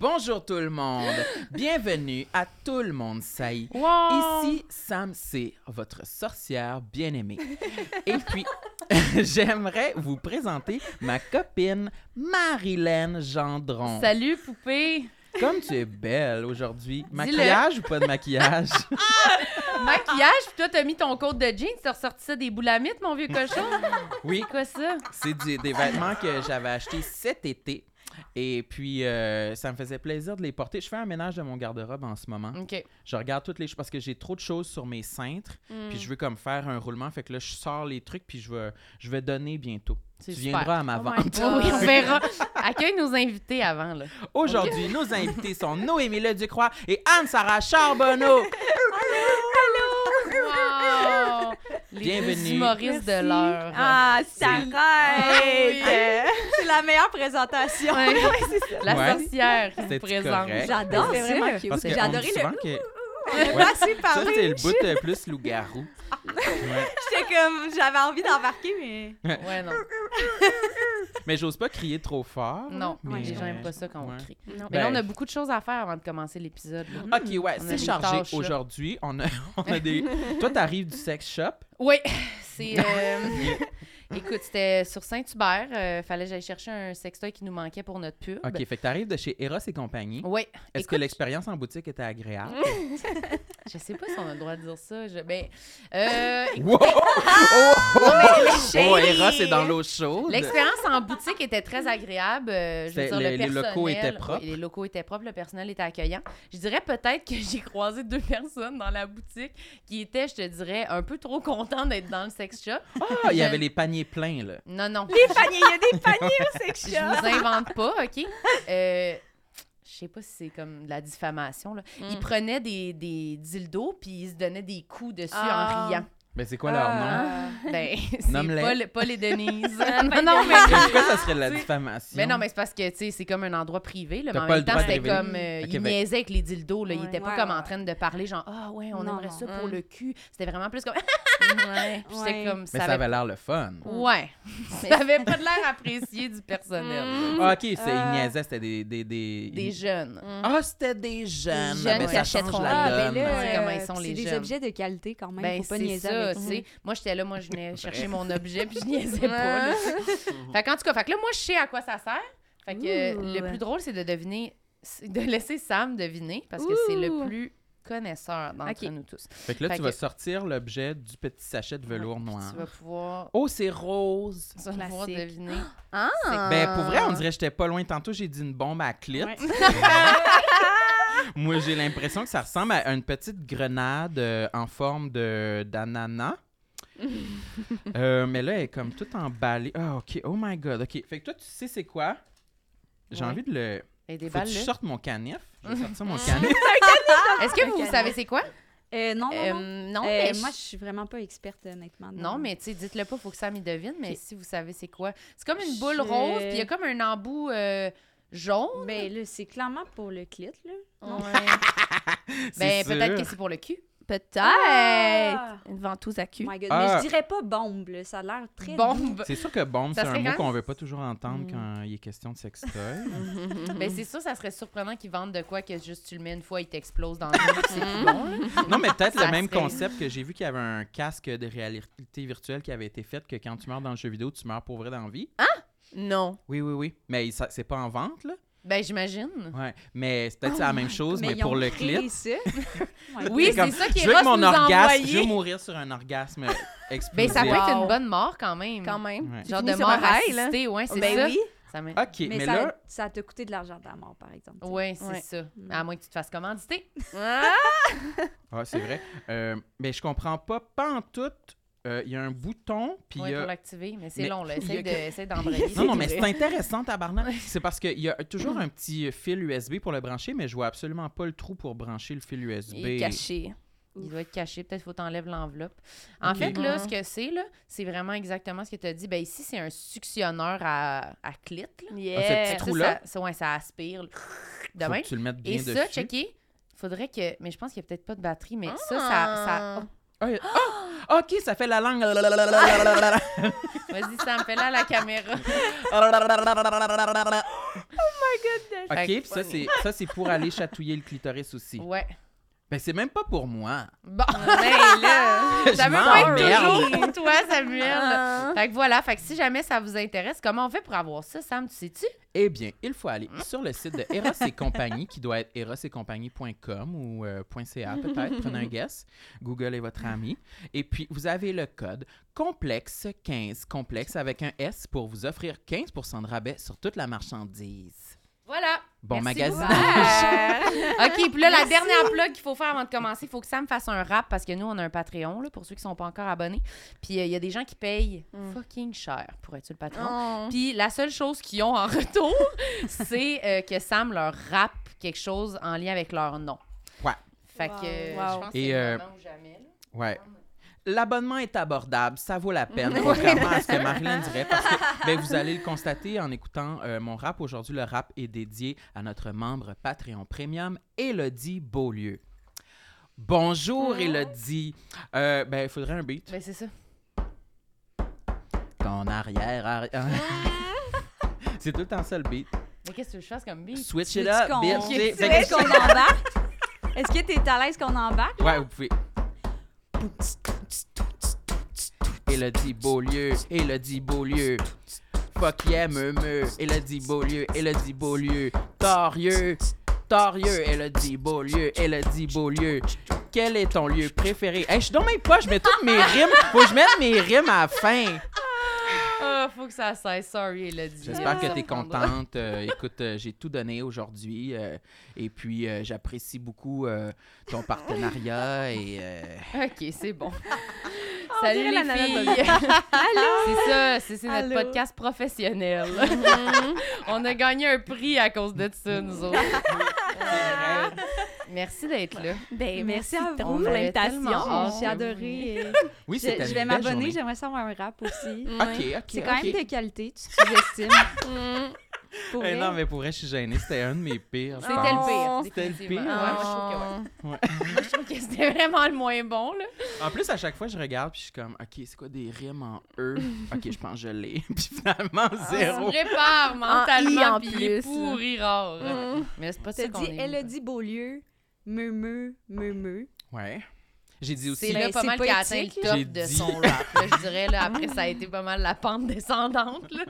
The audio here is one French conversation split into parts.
Bonjour tout le monde, bienvenue à Tout le monde saillit. Wow! Ici Sam C, votre sorcière bien-aimée. Et puis, j'aimerais vous présenter ma copine Marilyn Gendron. Salut, poupée! Comme tu es belle aujourd'hui, maquillage ou pas de maquillage? Maquillage, puis toi, t'as mis ton code de jeans, t'as ressorti ça des boulamites, mon vieux cochon? Oui, C'est quoi ça? c'est des vêtements que j'avais achetés cet été. Et puis, euh, ça me faisait plaisir de les porter. Je fais un ménage de mon garde-robe en ce moment. Je regarde toutes les choses parce que j'ai trop de choses sur mes cintres. Hmm. Puis je veux comme faire un roulement. Fait que là, je sors les trucs puis je vais, je vais donner bientôt. Tu super. viendras à ma Oh vente. Oui, on verra. Accueille nos invités avant, là. Aujourd'hui, nos invités sont Noémie Leducroix et Anne-Sara Charbonneau. Wow! Les Bienvenue. humoristes de l'heure. Ah, ça arrête! C'est la meilleure présentation. Ouais. La Ouais. sorcière qui se C'est présente. J'adore ça. J'ai adoré le- souvent que... On Ouais. a assez Ça, c'est le bout euh, plus loup-garou. Ouais. J'étais comme, j'avais envie d'embarquer, mais. Ouais, non. Mais j'ose pas crier trop fort. Non, mais, les gens n'aiment pas ça quand on crie. Non. Mais là, Ben, on a beaucoup de choses à faire avant de commencer l'épisode. OK, ouais, c'est chargé aujourd'hui. On a, on a des... Toi, t'arrives du sex shop? Oui, c'est. euh, Écoute, c'était sur Saint-Hubert. euh, fallait que j'aille chercher un sextoy qui nous manquait pour notre pub. OK, fait que t'arrives de chez Eros et compagnie. Oui. Est-ce que l'expérience en boutique était agréable? Je sais pas si on a le droit de dire ça. Je... Ben, euh, Wow! Oh, oh, Eros est dans l'eau chaude. L'expérience en boutique était très agréable. euh, je veux dire, les- le les locaux étaient propres. oui, les locaux étaient propres, le personnel était accueillant. Je dirais peut-être que j'ai croisé deux personnes dans la boutique qui étaient, je te dirais, un peu trop contentes d'être dans le sex shop. Ah, il y avait les paniers pleins, là. Non, non. Les paniers, il y a des paniers au sex Je shop. vous invente pas, OK? Euh, je sais pas si c'est comme de la diffamation. Là. Mm. Ils prenaient des, des dildos puis ils se donnaient des coups dessus Ah. en riant. Ben, c'est quoi leur nom? Ah. Ben, c'est pas, le- pas les Denise. Pas non, mais... Pourquoi ça serait de la diffamation? Mais non, mais c'est parce que, tu sais, c'est comme un endroit privé, là, mais en même le temps, c'était comme... euh, Ok, il ben- niaisait avec les dildos, là. il Ouais, était pas ouais, comme en train de parler, genre, ah ouais, on Non, aimerait ça non. pour Mm. le cul. C'était vraiment plus comme... Ouais. Puis c'était comme... Mais Ça ça avait... l'air le fun. Ouais. ça avait pas de l'air apprécié du personnel. Mm. Ah, OK, c'est Euh, ils niaisaient, c'était des... Des, des... Des jeunes. Ah, c'était des jeunes. Des Ah, jeunes ben, qui ça Ah, ben C'est comment ils sont, les C'est des jeunes. objets de qualité quand même. Ben, faut pas niaiser tu sais. Moi, j'étais là, moi, je venais chercher mon objet, puis je niaisais pas, là. fait qu'en tout cas, fait que là, moi, je sais à quoi ça sert. Fait que euh, le plus drôle, c'est de deviner, de laisser Sam deviner, parce que c'est le plus connaisseur d'entre Ok. nous tous. Fait que là, Fait tu que- vas sortir l'objet du petit sachet de velours noir. Tu vas pouvoir, Oh, c'est rose! tu vas pouvoir deviner. Ah! Ben, pour vrai, on dirait que j'étais pas loin. Tantôt, j'ai dit une bombe à clit. Ouais. Moi, j'ai l'impression que ça ressemble à une petite grenade euh, en forme de d'ananas. Euh, mais là, elle est comme toute emballée. Ah, OK. Oh my God. OK. Fait que toi, tu sais c'est quoi? J'ai Ouais. envie de le... Et des Faut que balles, je là? sorte mon canif. Je vais sortir mon canif. Est-ce que vous, savez c'est quoi? Euh, non, non, Euh, non. non, Euh, mais moi, je- je suis vraiment pas experte, honnêtement. Non, mais tu sais, dites-le pas, faut que Sam y devine, mais si vous savez c'est quoi. C'est comme une boule Je- rose, puis il y a comme un embout euh, jaune? Ben, là, c'est clairement pour le clit, là. C'est Ben, peut-être que c'est pour le cul. Peut-être. Ah! Une ventouse à cul. Oh my God. Ah. Mais je dirais pas bombe, là. Ça a l'air très Bombe. C'est sûr que bombe, c'est un mot qu'on veut pas toujours entendre Mm. quand il est question de sextoy. ben, c'est sûr, ça serait surprenant qu'ils vendent de quoi que juste tu le mets une fois, il t'explose dans le nez, c'est non, mais peut-être le même serait- concept que j'ai vu qu'il y avait un casque de réalité virtuelle qui avait été fait que quand tu meurs dans le jeu vidéo, tu meurs pour vrai dans la vie. Non. Oui, oui, oui. Mais ça- c'est pas en vente, là? Ben, j'imagine. Ouais. Mais c'est peut-être la même chose, mais, ils pour ont le créé ça. Oh Oui, c'est comme, ça qui Je veux que mon nous orgasme, je veux mourir sur un orgasme explosif. Ben, ça peut être Wow. une bonne mort quand même. Quand même. Ouais. Genre de sur mort un rail, là. assistée, ouais, c'est Ben ça. oui. Ça m'est- OK, mais, Mais, ça, là, ça t'a coûté de l'argent de la mort, par exemple. tu sais. Ouais, c'est Ouais. ça. Mm. À moins que tu te fasses commanditer. Ah! ah, c'est vrai. Euh, mais je comprends pas, pas en tout. Euh, Il y a un bouton, puis il Ouais, y a... pour l'activer, mais c'est long, là. Essaye que- de- essaye d'embrayer. Non, non, mais c'est intéressant, tabarnak. C'est parce qu'il y a toujours un petit fil USB pour le brancher, mais je vois absolument pas le trou pour brancher le fil USB. Il est caché. Il doit être caché. Peut-être faut t'enlèves l'enveloppe. En fait, là, Mhm. ce que c'est, là, c'est vraiment exactement ce que tu as dit. Ben, ici, c'est un suctionneur à, à clit. Là. Ah, ce Yeah. petit trou. ça, là? ça, ça, ouais, ça aspire. là, De Faut même. que tu le mettes bien Et dessus. ça, checker. Faudrait que. Mais je pense qu'il n'y a peut-être pas de batterie, mais ça, ça. ça... Ah, ah! OK, ça fait la langue. Vas-y, ça me fait là la caméra. OK, Fait puis que- ça, c'est ça, c'est pour aller chatouiller le clitoris aussi. Ouais. Ben, c'est même pas pour moi. Bon. Ben là. Ça veut toujours pour toi, Samuel. Ah. Fait que voilà, fait que si jamais ça vous intéresse, comment on fait pour avoir ça, Sam, tu sais-tu? Eh bien, il faut aller sur le site de Eros et compagnie, qui doit être erosetcompagnie.com ou euh, .ca peut-être, prenez un guess. Google est votre ami. Et puis, vous avez le code complexe 15, complexe avec un S pour vous offrir 15% de rabais sur toute la marchandise. Voilà. Bon Merci magasinage. OK, puis là, la dernière plug qu'il faut faire avant de commencer, il faut que Sam fasse un rap parce que nous, on a un Patreon, là, pour ceux qui sont pas encore abonnés. Puis euh, il y a des gens qui payent Mm. fucking cher pour être sur le Patreon. Oh. Puis la seule chose qu'ils ont en retour, c'est euh, que Sam leur rappe quelque chose en lien avec leur nom. Ouais. Fait Wow. que Wow. je pense que c'est euh, jamais. là. Ouais. L'abonnement est abordable, ça vaut la peine, contrairement à ce que Marilyn dirait, parce que ben, vous allez le constater en écoutant euh, mon rap. Aujourd'hui, le rap est dédié à notre membre Patreon Premium, Elodie Beaulieu. Bonjour, Elodie. Euh, ben, il faudrait un beat. Ben, c'est ça. Ton arrière, arrière. C'est tout le temps ça le beat. Mais qu'est-ce que je fasse comme beat? Switch it up, bitch. Est-ce qu'on embarque? Est-ce que t'es à l'aise qu'on embarque? Ouais, vous pouvez. Elodie Beaulieu, Elodie Beaulieu. Fuck yeah, me me. Elodie Beaulieu, Elodie Beaulieu. Torieux, torieux, Elodie Beaulieu, Beaulieu. Quel est ton lieu préféré? Je suis dans mes poches, je mets toutes mes rimes. Faut que je mette mes rimes à la fin. Faut que ça cesse. Sorry, Elodie. J'espère que tu es contente. Euh, écoute, euh, j'ai tout donné aujourd'hui. euh, et puis, euh, j'apprécie beaucoup euh, ton partenariat. Et euh, OK, c'est bon. Salut dirait les la nana filles. C'est ça, c'est c'est notre Allô? podcast professionnel. On a gagné un prix à cause de ça, nous autres. Merci d'être là. Ben, Merci, merci à on vous pour l'invitation. J'ai adoré. oui, Je, c'était je une vais m'abonner, j'aimerais savoir un rap aussi. OK, OK, C'est quand même de qualité, tu sous-estimes. Pour Eh non, mais pour vrai, je suis gênée. C'était un de mes pires. je C'était le pire. C'était le pire? Ouais, moi, je trouve que ouais. Ouais. Moi, je trouve que c'était vraiment le moins bon, là. En plus, à chaque fois, je regarde puis je suis comme, OK, c'est quoi des rimes en E? OK, je pense que je l'ai. puis finalement, On zéro. se prépare I mentalement, en puis il est plus. pourri rare. Mm. Mais c'est pas ça qu'on dit est. Elodie Beaulieu, me me. Ouais. J'ai dit aussi. C'est là Ben, pas c'est mal qui a atteint le là. top de dit. son rap. là, je dirais, là, après, ça a été pas mal la pente descendante. Là.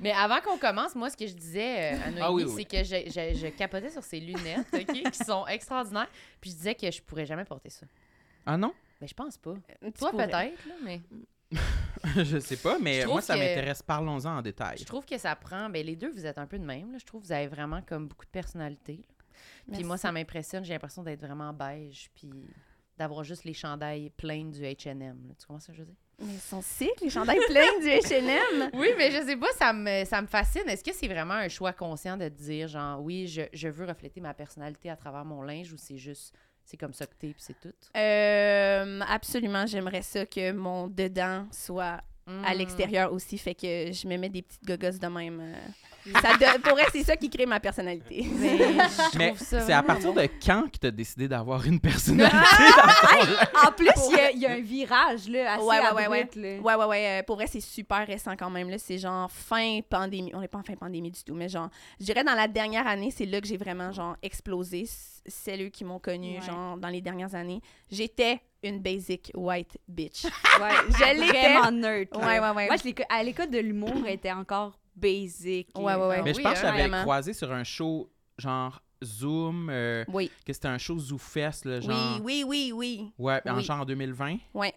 Mais avant qu'on commence, moi, ce que je disais euh, à Noémie, Ah oui, oui. c'est que je, je- je capotais sur ses lunettes, OK, qui sont extraordinaires. Puis je disais que je pourrais jamais porter ça. Ah non? Mais je pense pas. Tu Toi, peut-être, là, mais je sais pas, mais moi, ça que- m'intéresse. Parlons-en en détail. je trouve que ça prend. Ben, les deux, vous êtes un peu de même. Là. Je trouve que vous avez vraiment comme beaucoup de personnalité. là. Puis moi, ça m'impressionne. J'ai l'impression d'être vraiment beige. Puis d'avoir juste les chandails pleins du HM. Tu comprends ce que je veux dire? Mais ils sont sick, les chandails pleins du H&M. Oui, mais je sais pas, ça me, ça me fascine. Est-ce que c'est vraiment un choix conscient de te dire, genre, oui, je, je veux refléter ma personnalité à travers mon linge ou c'est juste, c'est comme ça que t'es puis c'est tout? Euh, absolument, j'aimerais ça que mon dedans soit à Mm. l'extérieur aussi, fait que je me mets des petites gogosses de même. euh. Ça de- pour elle, c'est ça qui crée ma personnalité. Mais c'est à partir de quand que tu as décidé d'avoir une personnalité? Linge? En plus, il y a- il y, a un virage là, assez Ouais, ouais, ouais, là. Ouais, Ouais, ouais, euh, Pour vrai, c'est super récent quand même. là. C'est genre fin pandémie. On n'est pas en fin pandémie du tout, mais genre, je dirais dans la dernière année, c'est là que j'ai vraiment genre explosé. Celles qui m'ont connue, Ouais. genre, dans les dernières années. J'étais une basic white bitch. Ouais, Je l'étais. Vraiment neutre. là. Ouais, ouais, ouais. Moi, je à l'école de l'humour, elle était encore basic. Ouais, ouais, ouais. Mais je oui, pense que hein, l'avais vraiment. croisé sur un show genre Zoom, euh, Oui, que c'était un show ZooFest, là, genre. oui, oui, oui, oui. Ouais, en Oui. genre en 2020. Ouais.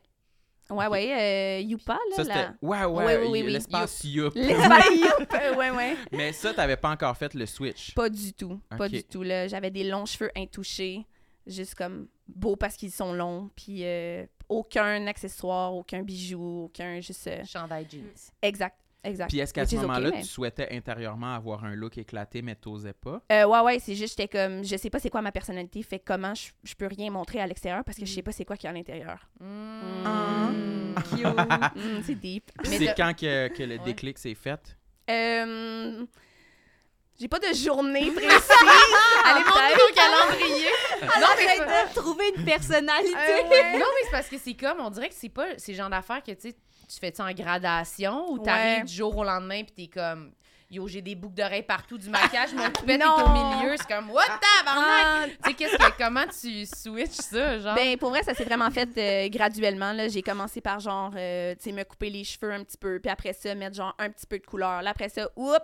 Ouais, Ok. ouais. Euh, Youpa, là. Ça, la-. Ouais, Oui, ouais, oui, oui, oui. l'espace Youp. L'espace Youp. euh, ouais, ouais. Mais ça, t'avais pas encore fait le switch. Pas du tout. Pas du tout. Là. J'avais des longs cheveux intouchés, juste comme beaux parce qu'ils sont longs, puis euh, aucun accessoire, aucun bijou, aucun juste... euh, Chandail jeans. Exact. Exact. Puis est-ce qu'à ce okay, moment-là, mais- tu souhaitais intérieurement avoir un look éclaté, mais t'osais pas? Euh, ouais, ouais, c'est juste, j'étais comme, je sais pas c'est quoi ma personnalité, fait que comment je, je peux rien montrer à l'extérieur parce que je sais pas c'est quoi qu'il y a à l'intérieur. Mm. Cute. Mm, c'est deep. C'est quand que, que le déclic s'est fait? Euh, j'ai pas de journée précise. Allez montrer ton calendrier. non, mais de trouver une personnalité. Euh, ouais. Non, mais c'est parce que c'est comme, on dirait que c'est pas ces genre d'affaires que, tu sais, tu fais ça en gradation ou t'arrives Ouais. du jour au lendemain puis t'es comme, yo, j'ai des boucles d'oreilles partout, du maquillage, mon toupette est au milieu. C'est comme, what tabarnak? Ah, Tu sais, qu'est-ce que, comment tu switches ça, genre? Ben, pour vrai, ça s'est vraiment fait euh, graduellement. là. J'ai commencé par genre, euh, tu sais, me couper les cheveux un petit peu, puis après ça, mettre genre un petit peu de couleur. Là, après ça, oups,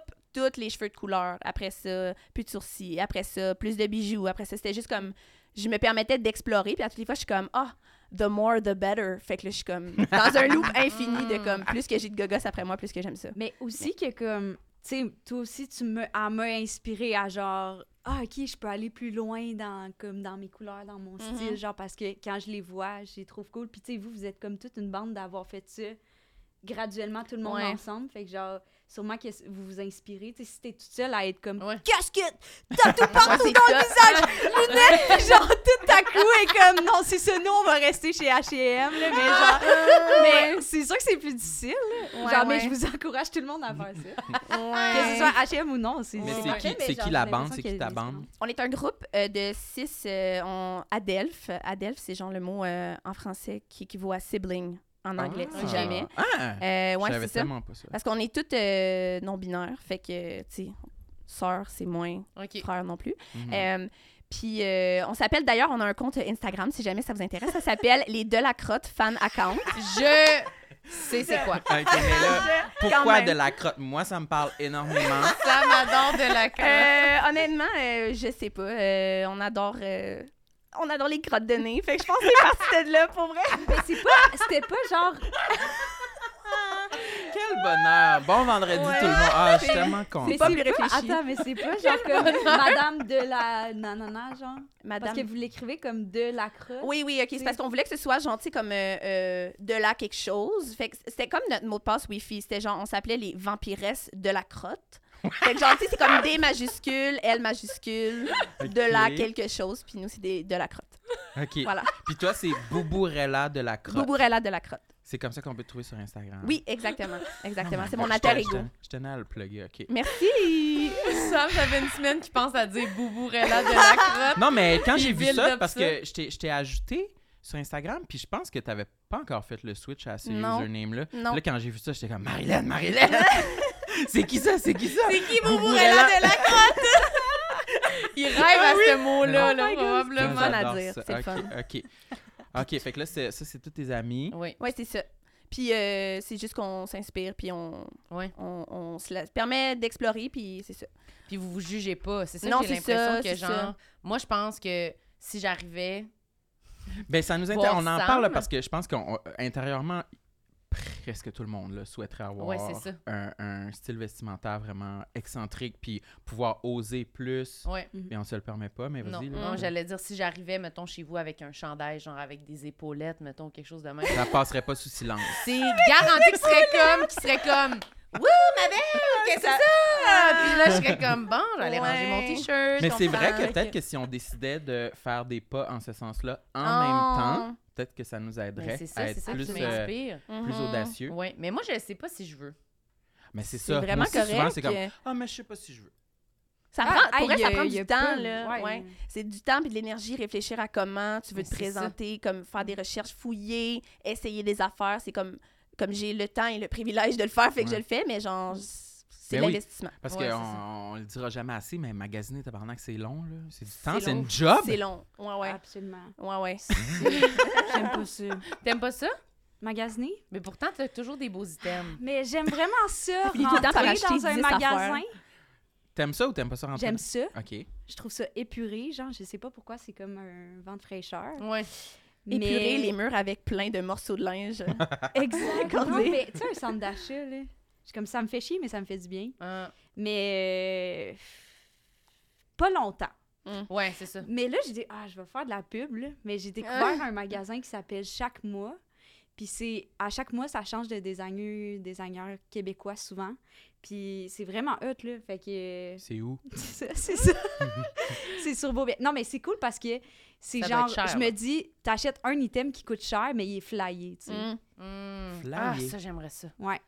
toutes les cheveux de couleur. Après ça, plus de sourcils. Après ça, plus de bijoux. Après ça, c'était juste comme, je me permettais d'explorer, puis à toutes les fois, je suis comme, ah, the more, the better. Fait que là, je suis comme dans un loop infini de comme, plus que j'ai de gogos après moi, plus que j'aime ça. Mais aussi que comme, tu sais, toi aussi, tu me, m'a inspiré à genre, ah ok, je peux aller plus loin dans, comme, dans mes couleurs, dans mon Mhm. style, genre parce que quand je les vois, je les trouve cool. Puis tu sais, vous, vous êtes comme toute une bande d'avoir fait ça graduellement, tout le monde Ouais. ensemble. Fait que genre, sûrement que vous vous inspirez. Si t'es toute seule à être comme, Ouais. que t'as tout partout Ouais, dans le visage, lunettes, puis genre tout à coup est comme, non, c'est ça, nous on va rester chez H&M, là, mais genre, mais c'est sûr que c'est plus difficile, là. Ouais, genre, mais je vous encourage tout le monde à faire ça. Ouais. Que ce soit H&M ou non, c'est Mais Ouais. c'est qui, mais c'est genre, qui la bande? C'est qui ta bande? On est un groupe euh, de six euh, on... Adelph. Adelph, c'est genre le mot euh, en français qui équivaut à sibling en anglais, Ah. si jamais. Ah! Euh, je ouais, savais c'est ça. pas ça. Parce qu'on est toutes euh, non-binaires, fait que, tu sais, sœur, c'est moins, OK. frère non plus. Mhm. Euh, puis euh, on s'appelle d'ailleurs, on a un compte Instagram, si jamais ça vous intéresse. Ça s'appelle les De la Crotte Fan Account. Je sais c'est quoi. Ok, mais là, pourquoi de la crotte? Moi, ça me parle énormément. Ça m'adore de la crotte. Euh, honnêtement, euh, je sais pas. euh, on adore. On adore les crottes de nez. Fait que je pense que c'est parti de là, pour vrai. Mais c'est pas, c'était pas genre, Quel bonheur! Bon vendredi, Ouais. tout le monde. Ah, je suis C'est- tellement content. mais pas plus réfléchi. attends, mais c'est pas genre comme Madame de la nanana, genre, Madame. parce que vous l'écrivez comme de la crotte. Oui, oui, ok. C'est parce qu'on voulait que ce soit gentil comme euh, euh, de là quelque chose. Fait que c'était comme notre mot de passe Wi-Fi. C'était genre, on s'appelait les vampiresses de la crotte. Fait que genre, tu sais, c'est comme D majuscule, L majuscule, de Ok. quelque chose. Puis nous, c'est des- de la crotte. OK. Voilà. Puis toi, c'est Boubourella de la crotte. Boubourella de la crotte. C'est comme ça qu'on peut te trouver sur Instagram. Oui, exactement. Exactement. Oh c'est mon alter ego. Je tenais- je tenais à le plugger, OK. Merci. Sam, ça fait une semaine qu'il pense à dire Boubourella de la crotte. Non, mais quand j'ai Il vu build ça, up parce ça. que je t'ai- je t'ai ajouté sur Instagram, puis je pense que t'avais pas encore fait le switch à ce Non. username-là. Non. Là, quand j'ai vu ça, j'étais comme Marilyn, Marilyn! c'est qui ça? C'est qui ça? C'est qui Boubourella de la crotte? Il rêve à ce mot-là, Oh là, God, probablement. fun à dire, c'est fun. OK. OK, fait que là, c'est- ça, c'est tous tes amis. Oui, Ouais, c'est ça. Puis euh, c'est juste qu'on s'inspire, puis on, Ouais. on, on se la- permet d'explorer, puis c'est ça. Puis vous vous jugez pas. C'est ça j'ai c'est l'impression ça, que, c'est genre, ça. moi, je pense que si j'arrivais. Ben, ça nous intéresse. On en parle parce que je pense qu'intérieurement, presque tout le monde là, souhaiterait avoir Ouais, c'est ça. un, un style vestimentaire vraiment excentrique, puis pouvoir oser plus. Ouais. Mais on se le permet pas, mais Non, vas-y. là. non j'allais dire si j'arrivais, mettons, chez vous avec un chandail, genre avec des épaulettes, mettons, quelque chose de même. Ça passerait pas sous silence. C'est garanti qu'il serait comme, qu'il serait comme, Wouh, ma belle, qu'est-ce que c'est ça? Puis là, je serais comme, bon, j'allais Ouais. ranger mon t-shirt. Mais c'est vrai que peut-être que si on décidait de faire des pas en ce sens-là en Oh. même temps, peut-être que ça nous aiderait ça, à être ça plus, euh, plus Mhm. audacieux. Ouais, mais moi, je sais pas si je veux. Mais c'est C'est ça. vraiment Moi correct. c'est comme Ah, mais je sais pas si je veux. Ça Ah, prend, pour vrai, y ça prend du temps, là. ouais. Ouais. C'est du temps et de l'énergie, réfléchir à comment tu veux Mais te ça. présenter, comme faire des recherches, fouiller, essayer des affaires. C'est comme, comme j'ai le temps et le privilège de le faire, fait que Ouais. je le fais, mais genre, c'est Ben oui. l'investissement. Parce Ouais, c'est qu'on on le dira jamais assez, mais magasiner, tabarnak, c'est long, là. C'est du temps, C'est c'est une job. C'est long. Ouais, ouais. Absolument. Ouais, ouais. J'aime pas ça. T'aimes pas ça? Magasiner? Mais pourtant, t'as toujours des beaux items. Mais j'aime vraiment ça, rentrer dans un 10 magasin. T'aimes ça ou t'aimes pas ça rentrer? J'aime ça. OK. Je trouve ça épuré, genre, je sais pas pourquoi, c'est comme un vent de fraîcheur. Ouais. Épurer les murs avec plein de morceaux de linge. Exact. Accordé. Non, mais tu sais, un centre d'achat, là. Comme ça me fait chier, mais ça me fait du bien. Ah, Mais. euh, Pas longtemps. ouais, c'est ça. Mais là, j'ai dit, ah, je vais faire de la pub, là. Mais j'ai découvert un magasin qui s'appelle Chaque mois. Puis c'est à chaque mois, ça change de designer, designer québécois souvent. Puis c'est vraiment hot, là. Fait que. C'est où? C'est ça, c'est ça. c'est sur Beaubien. Non, mais c'est cool parce que c'est Ça genre, cher, je me dis, t'achètes un item qui coûte cher, mais il est flyé, tu sais. Mm. Hmm. Flyé. Ah, ça, j'aimerais ça. Ouais.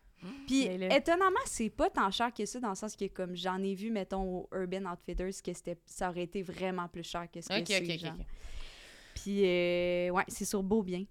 Puis Mais là- étonnamment, c'est pas tant cher que ça, dans le sens que comme j'en ai vu, mettons, au Urban Outfitters, que c'était, ça aurait été vraiment plus cher que ce que Ok, c'est, ok, ok. genre. ok. Puis, euh, ouais, c'est sur Beaubien.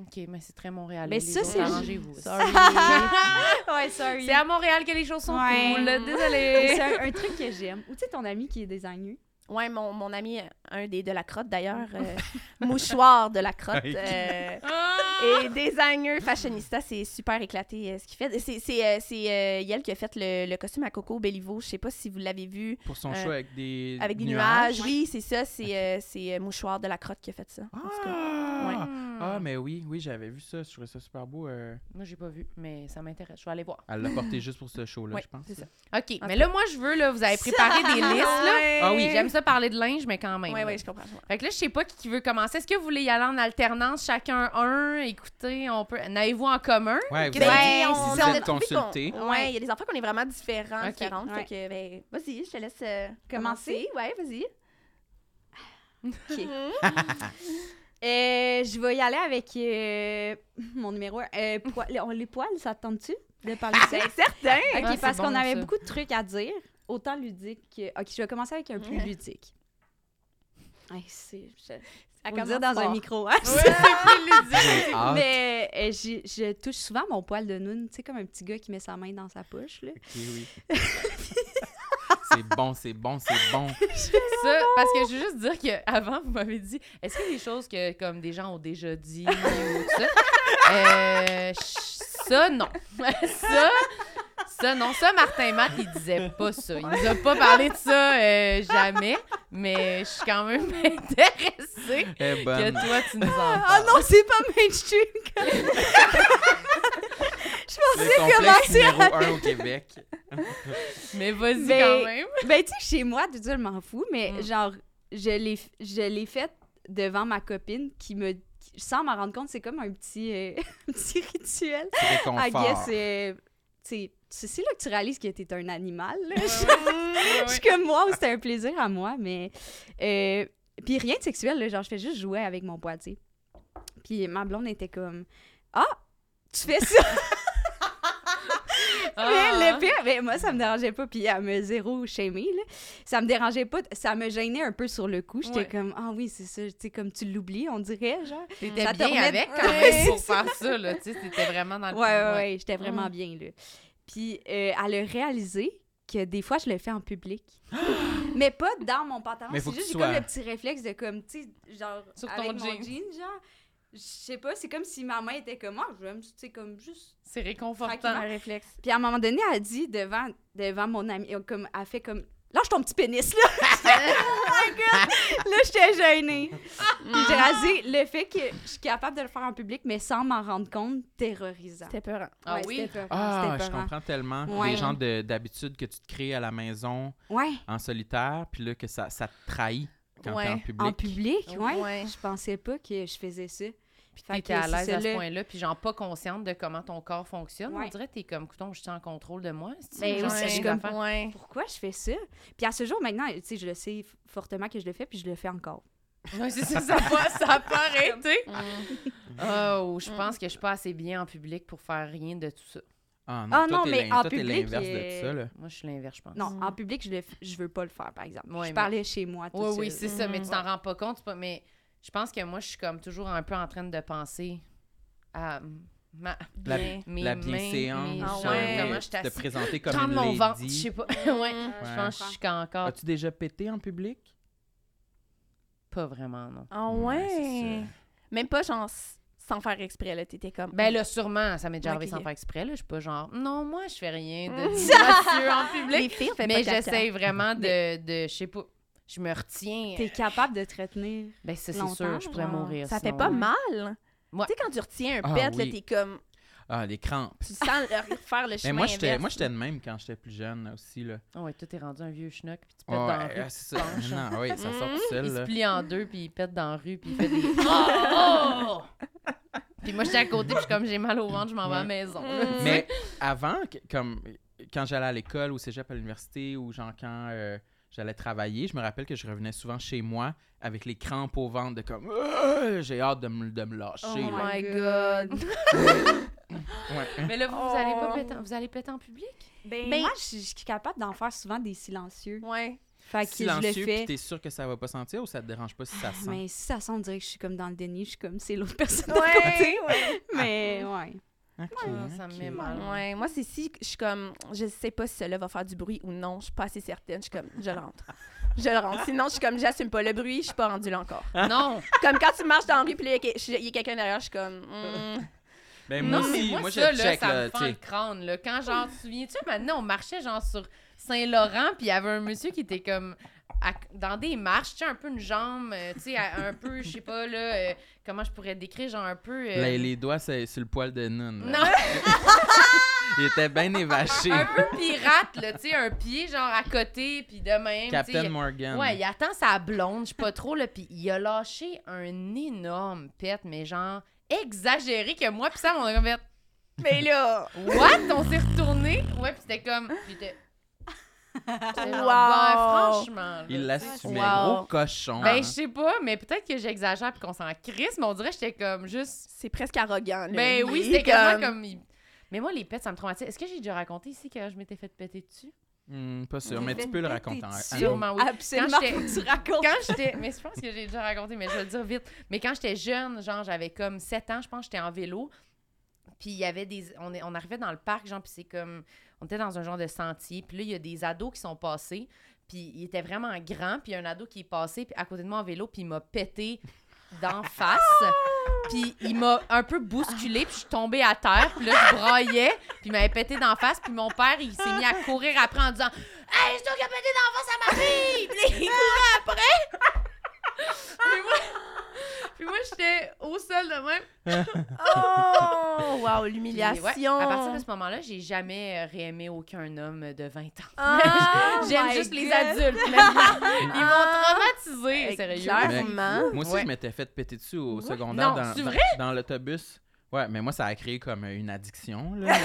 OK, mais c'est très Montréal. Mais ça, c'est- Arrangez-vous. Sorry. ouais, sorry. C'est à Montréal que les choses sont Ouais. cool. Désolée. C'est un, un truc que j'aime. Ou tu sais, ton ami qui est designer? Ouais, mon, mon ami, un des de la crotte d'ailleurs, euh, mouchoir de la crotte, euh, Ah! et designer fashionista, c'est super éclaté euh, ce qu'il fait. C'est c'est euh, c'est, Yel qui a fait le, le costume à Coco Bellivo. Je sais pas si vous l'avez vu. Pour son Euh, show avec des Avec des nuages. Oui, c'est ça. C'est c'est, euh, mouchoir de la crotte qui a fait ça. En tout cas. Ah! Hmm. Ah, mais oui, oui, j'avais vu ça. Je trouvais ça super beau. euh. Moi, j'ai pas vu, mais ça m'intéresse. Je vais aller voir. Elle l'a porté juste pour ce show-là, Ouais, je pense. c'est ça. OK, En mais là, moi, je veux, là, vous avez préparé des listes, là. Ah oui. J'aime ça parler de linge, mais quand même. Oui, là. oui, je comprends. je comprends. Fait que là, je sais pas qui veut commencer. Est-ce que vous voulez y aller en alternance, chacun un? Écoutez, on peut... N'avez-vous en commun? Ouais, vous avez- on- on, vous on a êtes trouvé qu'on- consultés. Ouais, il y a des enfants qu'on est vraiment différents, Ok. différentes. Ouais. Fait que, ben, vas-y, je te laisse euh, Commencer? commencer. Ouais, vas-y. OK. Euh, je vais y aller avec euh, mon numéro 1. les poils, ça te tente-tu de parler de ça? C'est certain! OK, Ah, parce bon, qu'on avait ça. beaucoup de trucs à dire, autant ludique que... OK, je vais commencer avec un plus Ouais. ludique. Hey, c'est... Je... À dire dans un micro, hein? Hâte. Mais euh, j'ai- je touche souvent mon poil de noun, tu sais, comme un petit gars qui met sa main dans sa poche, là. Oui. c'est bon, c'est bon, c'est bon. Ça, parce que je veux juste dire qu'avant, vous m'avez dit, est-ce qu'il y a des choses que comme des gens ont déjà dit ou tout ça? Euh, ça, non. ça, ça, non. Ça, Martin Matt, il disait pas ça. Il nous a pas parlé de ça euh, jamais, mais je suis quand même intéressée est bonne. que toi, tu nous en Ah parles. non, c'est pas mainstream! Le complexe numéro un au Québec. Mais vas-y Mais- quand même. Ben, tu sais, chez moi, tout ça, je m'en fous, mais Mm. genre, je l'ai f- je l'ai fait devant ma copine qui me... Sans m'en rendre compte, c'est comme un petit, euh, un petit rituel. C'est I guess, euh, tu sais, c'est c'est là que tu réalises que t'es un animal, là. Ouais, Je suis comme moi, c'était un plaisir à moi, mais... Euh, puis rien de sexuel, là, genre, je fais juste jouer avec mon sais. Puis ma blonde était comme... Ah! Tu fais ça! Ah. Mais le pire, mais moi, ça me dérangeait pas. Puis elle me zéro shamé, là. Ça me dérangeait pas. Ça me gênait un peu sur le coup. J'étais Ouais. comme, ah oui, c'est ça. Tu sais, comme tu l'oublies, on dirait, genre. T'étais bien remet- avec quand même pour c'est faire ça, là. Tu sais, t'étais vraiment dans le Ouais, ouais, ouais. J'étais vraiment Mm. bien, là. Puis euh, elle a réalisé que des fois, je le fais en public. mais pas dans mon pantalon. C'est que juste tu j'ai comme sois- le petit réflexe de comme, tu sais, genre, Sur ton avec mon jean. jean, genre. Je sais pas, c'est comme si ma main était comme, ah, je vais me- tu sais, comme juste C'est réconfortant. Un réflexe. Puis à un moment donné, elle a dit devant, devant mon ami, comme, elle fait comme, lâche ton petit pénis, là. oh my God! Là, j'étais gênée. Puis j'ai rasé le fait que je suis capable de le faire en public, mais sans m'en rendre compte, terrorisant. C'était peurant. Ah Ouais, oui? c'était peurant, Ah, je comprends tellement. Ouais. Des genres de- d'habitudes que tu te crées à la maison Ouais, en solitaire, puis là, que ça, ça te trahit quand Ouais. t'es en public. en public, ouais. Ouais. Je pensais pas que je faisais ça. Puis t'étais à l'aise à ce là. point-là, puis genre pas consciente de comment ton corps fonctionne. On dirait que t'es comme, coudon, je suis en contrôle de moi. c'est-tu? Ben Genre, aussi, je suis comme-. Pourquoi je fais ça? Puis à ce jour, maintenant, tu sais, je le sais fortement que je le fais, puis je le fais encore. Ouais, c'est ça, ça a pas, ça a pas arrêté. Mm. Oh, je pense que je suis pas assez bien en public pour faire rien de tout ça. Ah Ah non, t'es mais en toi, public, l'inverse euh, de ça, là. Moi, je suis l'inverse, je pense. Non, Mm. en public, je, le, je veux pas le faire, par exemple. Ouais, je mais- parlais chez moi, tout Oui, c'est ça, mais tu Mhm. t'en rends pas compte. pas- Mais je pense que moi, je suis comme toujours un peu en train de penser à ma, La, Bien. mes la bienséance, mes Ah ouais. comment je te présenter comme Prendre une mon ventre, je sais pas. ouais. Je pense que je suis encore As-tu déjà pété en public? pas vraiment, non. Ah Ouais. Même pas genre sans faire exprès, là. T'étais comme. Ben là, sûrement, ça m'est déjà arrivé sans faire exprès. Là. Je suis pas genre, non, moi, je fais rien de disgracieux en les public. filles, on fait Mais j'essaie vraiment de, de, je sais pas, je me retiens. T'es capable de te retenir. Ben ça, c'est sûr, je pourrais genre. mourir. Ça fait pas mal. Ouais. Tu sais, quand tu retiens un Ah pet, là, oui. t'es comme. Ah, les crampes. Tu sens le- faire le Mais chemin. moi, j'étais moi, j'étais là. de même quand j'étais plus jeune aussi, là. Ah ouais, toi, t'es rendu un vieux schnock, puis tu pètes Ouais, dans la rue. ah, c'est tu ça. penches. Non, oui, ça sort tout seul, Il se là. plie en deux, puis il pète dans la rue, puis il fait des... Oh! Puis moi, j'étais à côté, puis je suis comme, j'ai mal au ventre, je m'en vais à la maison. Mm. Mais avant, que- comme quand j'allais à l'école, au cégep, à l'université, ou genre quand euh, j'allais travailler, je me rappelle que je revenais souvent chez moi avec les crampes au ventre de comme Ah, j'ai hâte de me, de me lâcher. Oh Oh là. my god. Ouais. Mais là, vous, vous allez pas péter, vous allez péter en public? Ben, Ben- moi, je je suis capable d'en faire souvent des silencieux. Ouais. Fait que je Silencieux, le puis fais. t'es sûr que ça va pas sentir ou ça te dérange pas si ça sent? Mais si ça sent, on dirait que je suis comme dans le déni. Je suis comme, c'est l'autre personne. Ouais, ouais. Mais ouais. Ok, Ah, ça me met mal. Ouais, moi, c'est si je suis comme, je sais pas si cela va faire du bruit ou non, je suis pas assez certaine. Je suis comme, je le rentre. Je le rentre. Sinon, je suis comme, j'assume pas le bruit, je suis pas rendue là encore. Non! Comme quand tu marches dans la rue, puis il y a quelqu'un derrière, je suis comme, hmm. Ben, moi non, aussi, mais moi, moi, ça, je là, check, ça là, me tu fend le sais. crâne, là. Quand, genre, tu te souviens-tu, maintenant, on marchait, genre, sur Saint-Laurent, puis il y avait un monsieur qui était comme... à- dans des marches, tu sais, un peu une jambe, euh, tu sais, un peu, je sais pas, là, euh, comment je pourrais décrire, genre, un peu... euh, Les, les doigts c'est sur le poil de Nun. là. Non, Il était bien évaché. un peu pirate, là, tu sais, un pied, genre, à côté, puis de même, Captain il- Morgan. Ouais, il attend sa blonde, je sais pas trop, là, puis il a lâché un énorme pet, mais genre exagéré que moi, puis ça, on a fait Mais là, What? On s'est retourné? Ouais, puis c'était comme. Genre, Wow. ben, franchement. Il l'assumait. Wow. Gros cochon. Ben, je sais pas, mais peut-être que j'exagère puis qu'on s'en crisse, mais on dirait que j'étais comme juste. c'est presque arrogant. Là. Ben oui, c'était quasiment comme. il- Mais moi, les pets, ça me traumatise. Est-ce que j'ai déjà raconté ici que je m'étais fait péter dessus? Hmm, pas sûr, mais tu peux le raconter. Sûrement, oui. Absolument, Quand tu racontes. Quand j'étais. Mais je pense que j'ai déjà raconté, mais je vais le dire vite. Mais quand j'étais jeune, genre, j'avais comme 7 ans, je pense, j'étais en vélo. Puis il y avait des. On, est- on arrivait dans le parc, genre, puis c'est comme. On était dans un genre de sentier. Puis là, il y a des ados qui sont passés. Puis il était vraiment grand. Puis il y a un ado qui est passé à côté de moi en vélo. Puis il m'a pété d'en face. Puis il m'a un peu bousculé. Puis je suis tombée à terre. Puis là, je braillais. Puis il m'avait pété d'en face. Puis mon père, il s'est mis à courir après en disant Hey, c'est toi qui as pété d'en face à ma fille! Puis il courait après. Puis moi, puis moi j'étais au sol de même. Oh, wow, l'humiliation. ouais, à partir de ce moment-là, j'ai jamais euh, réaimé aucun homme de 20 ans. Ah, J'aime juste les adultes. Ils m'ont traumatisé, Eh, sérieux. Clairement. Moi aussi, Ouais. je m'étais fait péter dessus au Ouais. secondaire Non, dans, c'est dans- vrai? dans l'autobus. Ouais, mais moi, ça a créé comme une addiction. là.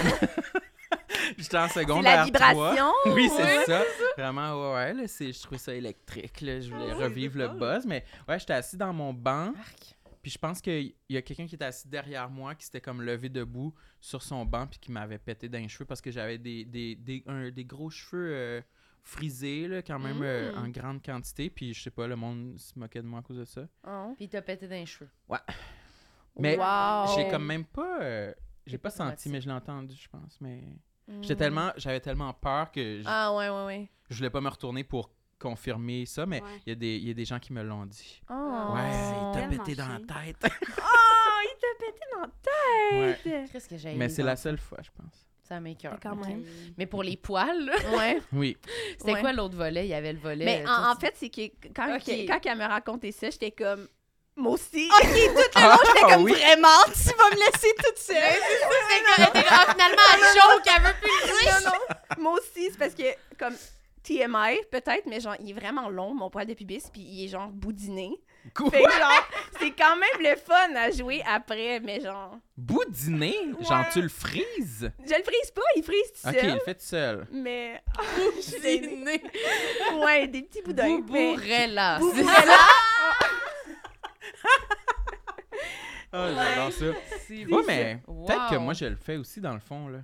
J'étais en C'est secondaire la vibration. 3. Oui, c'est Ouais, ça. Vraiment, ouais, ouais. Là, c'est- je trouvais ça électrique. Là. Je voulais revivre le buzz. Mais ouais, j'étais assis dans mon banc. Puis je pense qu'il y a quelqu'un qui était assis derrière moi qui s'était comme levé debout sur son banc puis qui m'avait pété dans les cheveux parce que j'avais des, des, des, un- des gros cheveux euh, frisés, là, quand même euh, Mm. en grande quantité. Puis je sais pas, le monde se moquait de moi à cause de ça. Oh. Puis il t'a pété dans les cheveux. Mais Wow. J'ai comme même pas. euh, j'ai pas senti. mais je l'ai entendu, je pense. Mais j'étais Mm. tellement, j'avais tellement peur que je, Ah, ouais, ouais, ouais. je voulais pas me retourner pour confirmer ça. Mais il Ouais. y, a des- il y a des gens qui me l'ont dit. Oh. Ouais, il t'a pété dans la tête. Oh, il t'a pété dans la Ouais. tête. Qu'est-ce que j'ai Mais c'est la seule fois, je pense. Ça m'écoeure. Quand même. Mais pour les poils, là, Ouais. Oui. c'était Ouais. quoi l'autre volet? Il y avait le volet. Mais euh, en, fait, c'est que quand, Ok. que- quand elle me racontait ça, j'étais comme, moi aussi. Ok, tout le long, j'étais Ah, comme oui. vraiment, tu vas me laisser toute seule. Était comme, Ah, finalement, elle choque, elle veut plus le dire. non, non. Moi aussi, c'est parce que, comme, TMI, peut-être, mais genre, il est vraiment long, mon poil de pubis, puis il est genre boudiné. Quoi? Fait que genre, c'est quand même le fun à jouer après, mais genre, Boudiner? Genre, tu le frises? je le frise pas, il frise tout Ok, il seul. le fait tout seul. Mais, je suis gênée. ouais, des petits boudins. Boubou mais- relax. Boubou-rella. Ah, j'adore ça. C'est Ouais, mais Wow. peut-être que moi, je le fais aussi, dans le fond, là.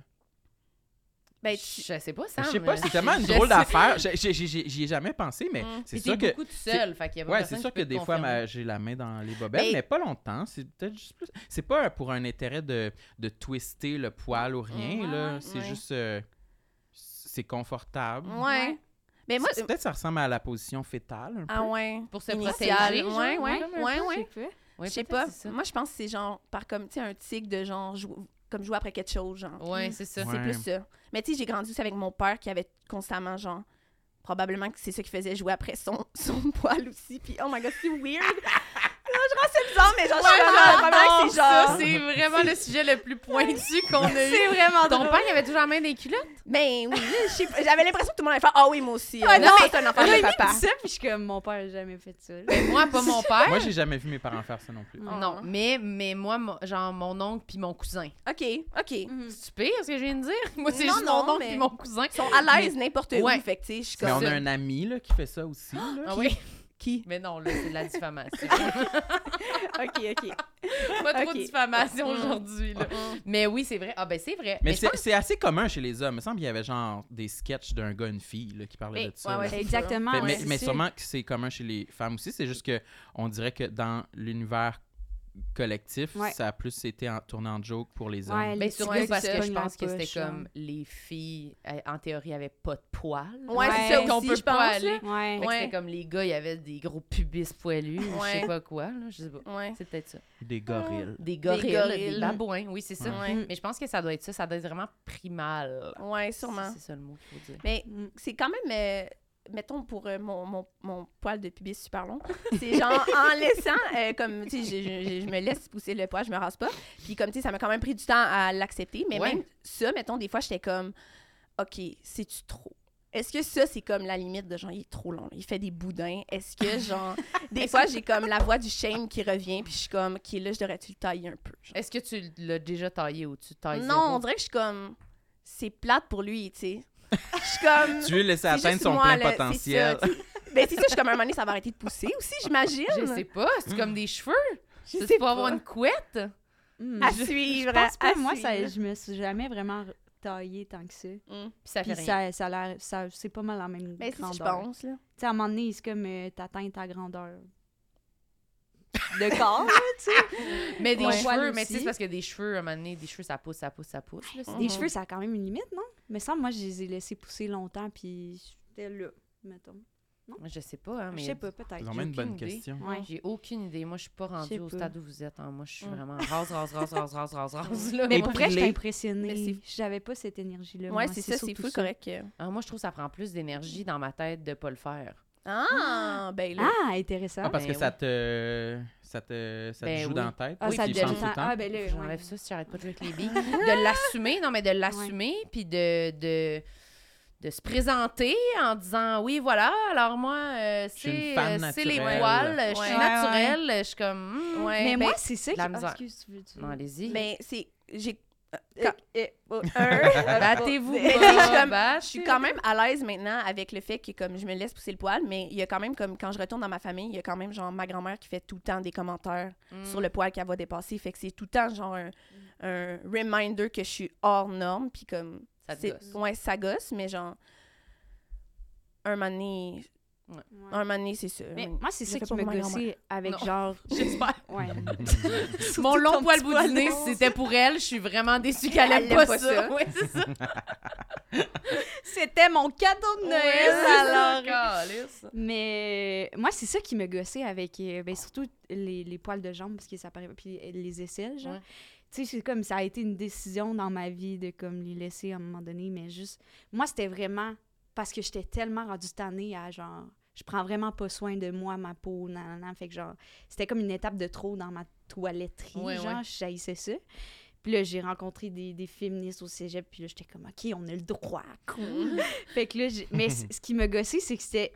Ben, tu- Je sais pas, ça. Je sais pas, c'est tellement une drôle d'affaire. J'ai- j'ai- j'ai- J'y ai jamais pensé, mais Mm. c'est sûr que... beaucoup tout seul, fait qu'il y a pas Ouais, personne c'est sûr que peut te des fois, confirmer. ma- j'ai la main dans les bobettes, Mais- mais pas longtemps. C'est peut-être juste plus... C'est pas pour un intérêt de, de twister le poil ou rien, là. ouais, C'est ouais. juste... euh, c'est confortable. Ouais. Mais moi, Peut-être que ça ressemble à la position fétale, un peu. ah ouais. Pour se Initial. protéger, Ouais, genre, ouais, ouais, peu, ouais. je sais pas. Je. Moi, je pense que c'est genre, par comme, tu sais, un tic de genre, jou- comme jouer après quelque chose, genre. Ouais, c'est ça. Ouais. C'est plus ça. Mais tu sais, j'ai grandi aussi avec mon père qui avait constamment, genre, probablement que c'est ça qui faisait jouer après son, son poil aussi. Puis, oh my god, c'est weird. Non, c'est je suis vraiment la première c'est ça, genre. c'est vraiment le sujet le plus pointu qu'on a eu. C'est vraiment Ton drôle. père, il avait toujours la main des culottes? Ben oui, j'avais l'impression que tout le monde allait faire Ah oui, moi aussi. Ah, non, mais- c'est un enfant de papa. ça, puis je suis comme, mon père a jamais fait ça. Ben, moi, pas mon père. Moi, j'ai jamais vu mes parents faire ça non plus. Non, mais, mais moi, genre mon oncle puis mon cousin. OK, OK. C'est pire ce que je viens de dire? Moi, c'est Non, juste non, mon oncle mais- puis mon cousin. Ils sont à l'aise n'importe où, fait que tu sais, je suis Mais on a un ami là, qui fait ça aussi. Là. Ah oui? Qui? Mais non, là, c'est de la diffamation. OK, OK. pas trop de diffamation Mm. aujourd'hui, là. Mais oui, c'est vrai. Ah ben c'est vrai. Mais c'est pense- c'est assez commun chez les hommes. Il me semble qu'il y avait genre des sketchs d'un gars et une fille là, qui parlaient Mais- de ça. ouais, Exactement. Ouais, mais mais sûrement que c'est commun chez les femmes aussi. C'est juste que on dirait que dans l'univers collectif, Ouais. ça a plus été en- tourné en joke pour les hommes. Ouais, les petits gars parce que je pense que c'était comme les filles, euh, en théorie, avaient pas de poils. Ouais, c'est c'est ça qu'on aussi, peut je pas pense. aller. Ouais. Comme les gars, il y avait des gros pubis poilus, je sais pas quoi, là, je sais pas. Ouais. C'est peut-être ça. Des gorilles. Des gorilles, des, gorilles. babouins, oui, c'est ça. Ouais. Mais je pense que ça doit être ça, ça doit être vraiment primal. Ouais, sûrement. C'est ça le mot qu'il faut dire. Mais c'est quand même, euh, mettons, pour euh, mon, mon, mon poil de pubis super long, c'est genre en laissant, euh, comme, tu sais, je, je- je me laisse pousser le poil, je me rase pas. Puis comme, tu sais, ça m'a quand même pris du temps à l'accepter. Mais Ouais. même ça, mettons, des fois, j'étais comme, OK, c'est-tu trop? Est-ce que ça, c'est comme la limite de genre, il est trop long, il fait des boudins? Est-ce que, genre, des fois, j'ai comme la voix du shame qui revient, puis je suis comme, OK, là, je devrais-tu le tailler un peu? Est-ce que tu l'as déjà taillé ou tu tailles Non, on dirait que je suis comme, c'est plate pour lui, tu sais. Je suis comme. Tu veux laisser atteindre son moi, plein c'est potentiel. ça, tu sais. Ben, c'est ça, je suis comme un moment donné, ça va arrêter de pousser aussi, j'imagine. Je sais pas, c'est comme des cheveux. Je C'est sais pour avoir une couette. Hmm. À Je- suivre. Je pense pas, à moi, ça, suivre. je me suis jamais vraiment taillée tant que ça. Mm. Puis ça fait Puis rien. ça, ça a l'air, ça, c'est pas mal la même Ben, c'est ça, je grandeur. pense, là. Tu sais, à un moment donné, c'est comme euh, t'atteins ta grandeur de corps, là, tu sais. Mais des Ouais. cheveux, mais tu sais, c'est parce que des cheveux, à un moment donné, des cheveux, ça pousse, ça pousse, ça pousse. là. Des cheveux, ça a quand même une limite, non? Mais ça, moi, je les ai laissés pousser longtemps, puis j'étais là, mettons. des- Je sais pas, hein, mais... Je sais pas, peut-être. C'est une bonne idée. question. Ouais. J'ai aucune idée. Moi, je suis pas rendue au stade où vous êtes. hein. Moi, je suis Mm. vraiment rase, rase, rase, rase, rase, rase, rase. là. Mais pour vrai, j'étais Mais impressionnée. J'avais pas cette énergie-là. Ouais, moi, c'est ça, c'est fou, correct. que- Ah, moi, je trouve que ça prend plus d'énergie dans ma tête de pas le faire. Ah, ben là. Ah, intéressant. Ah, parce Ben que ça oui. te, ça te, ça te Ben joue oui. dans la tête. Ah, ça tu te tout le temps. temps. Ah, ben là, J'enlève ouais. ça si j'arrête pas de jouer avec les billes. de l'assumer, non, mais de l'assumer, puis de, de, de se présenter en disant oui, voilà, alors moi, euh, c'est euh, c'est les naturelle. poils, je suis Ouais. naturelle, je suis comme. hmm, Ouais, Mais ben, moi, c'est ça qui... Ah, excuse, tu veux dire? Non, allez-y. Mais c'est. J'ai. Battez-vous je suis quand même à l'aise maintenant avec le fait que comme je me laisse pousser le poil, mais il y a quand même comme quand je retourne dans ma famille, il y a quand même genre ma grand-mère qui fait tout le temps des commentaires Mm. sur le poil qu'elle va dépasser, fait que c'est tout le temps genre un, un reminder que je suis hors norme puis comme Ça gosse. ouais, ça gosse mais genre un moment donné, Ouais. un moment donné, c'est ça. Mais moi, c'est ça qui me gossait avec Non. genre... J'espère. Ouais. Mon long poil bout du nez, de- c'était pour elle. Je suis vraiment déçue qu'elle Elle aime pas, pas ça. ça. Ouais, c'est ça. C'était mon cadeau de Noël, alors. Mais euh, moi, c'est ça qui me gossait avec, euh, ben, surtout les, les poils de jambes, parce que ça paraît puis les aisselles, genre. Ouais. Tu sais, c'est comme ça a été une décision dans ma vie de comme les laisser à un moment donné, mais juste, moi, c'était vraiment parce que j'étais tellement rendue tannée à genre, je prends vraiment pas soin de moi, ma peau, nan, nan, nan. fait que genre, c'était comme une étape de trop dans ma toiletterie, Ouais, genre, ouais. je jaillissais ça. Puis là, j'ai rencontré des, des féministes au cégep, puis là, j'étais comme, OK, on a le droit, cool. fait que là, j'ai- mais ce qui m'a gossé, c'est que c'était.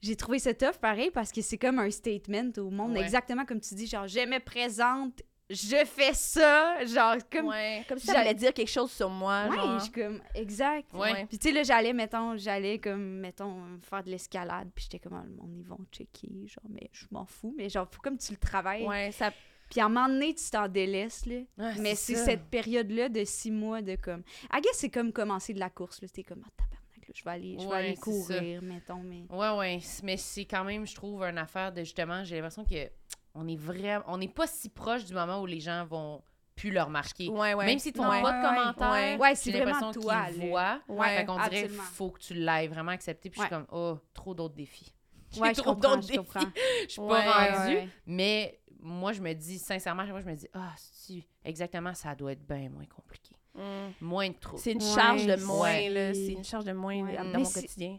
J'ai trouvé ça tough pareil parce que c'est comme un statement au monde, Ouais. exactement comme tu dis, genre, je me présente, je fais ça, genre, comme. Ouais, comme si J'allais- dire quelque chose sur moi, Ouais, genre. je suis comme, exact. Ouais. Puis tu sais, là, j'allais, mettons, j'allais comme, mettons, faire de l'escalade, puis j'étais comme, ah, le monde, ils vont checker, genre, mais je m'en fous, mais genre, faut comme tu le travailles. Ouais, ça Puis à un moment donné, tu t'en délaisses, là. Ah, Mais c'est cette période-là de six mois de comme. I guess c'est comme commencer de la course, là. C'était comme, ah, tabarnak, là, je vais aller, je vais Ouais, aller courir, mettons, mais. Ouais, ouais. Mais c'est quand même, je trouve, une affaire de justement, j'ai l'impression que on est vraiment. On n'est pas si proche du moment où les gens vont plus le remarquer. Ouais, ouais. Même si tu font Ouais. pas de commentaires, Ouais. C'est l'impression toi, qu'ils voient. Ouais, fait qu'on dirait faut que tu l'ailles vraiment accepté. Puis je suis comme, oh, trop d'autres défis. J'ai trop comprends, d'autres je défis. Je suis Ouais, pas rendue. ouais. Mais moi, je me dis, sincèrement, moi, je me dis, ah, si, exactement, ça doit être bien moins compliqué. Mm. Moins de troubles. C'est une Ouais, charge de moins, là. C'est une charge de moins dans mon quotidien.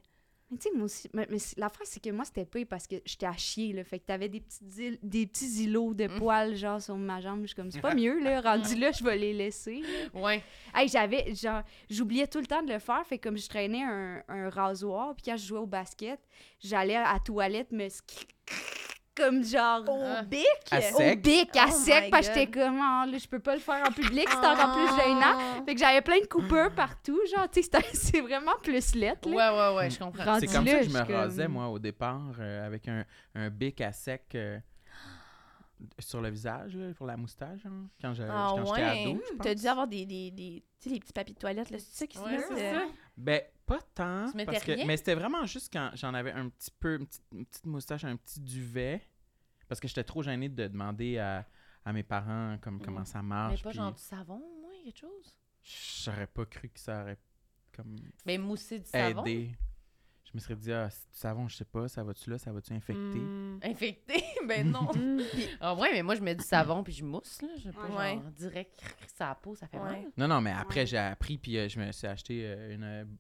Mais tu sais, moi aussi, mais, mais c'est- l'affaire, c'est que moi, c'était pas parce que j'étais à chier, là. Fait que t'avais des, petites îles- des petits îlots de poils, genre, sur ma jambe. Je suis comme, c'est pas mieux, là. Rendu là, je vais les laisser. là. Ouais. Hey, j'avais, genre, j'oubliais tout le temps de le faire. Fait que comme je traînais un, un rasoir, puis quand je jouais au basket, j'allais à la toilette me comme genre Au Ah. bic? À au sec? bic, à Oh sec, parce que j'étais comme, Ah, là, je peux pas le faire en public, c'est encore plus gênant. Fait que j'avais plein de coupeurs partout, genre, tu sais, c'était- c'est vraiment plus lettre, Ouais, là. ouais, ouais, je comprends. C'est comme ça que je me rasais, moi, au départ, euh, avec un, un bic à sec euh, sur le visage, là, pour la moustache, hein, quand je- Ah quand j'étais ouais. ado. T'as dû avoir des, des, des tu sais, les petits papiers de toilette, là. C'est ça qui se Ouais, met, euh, ça. Ben, pas tant. Tu parce que, mais c'était vraiment juste quand j'en avais un petit peu, une petite, une petite moustache, un petit duvet. Parce que j'étais trop gêné de demander à, à mes parents comme, comment ça Mais marche. pas puis genre du savon, moi, quelque chose? J'aurais pas cru que ça aurait comme Mais mousser du savon? aidé. Je me serais dit, ah, c'est du savon, je sais pas, ça va-tu là, ça va-tu infecter? hmm. Infecté? ben non. Hmm. Ah ouais, mais moi, je mets du savon puis je mousse, là. Je pas Ouais. genre direct ça la peau, ça fait Ouais. mal. Non, non, mais après, Ouais. j'ai appris, puis euh, je me suis acheté euh, une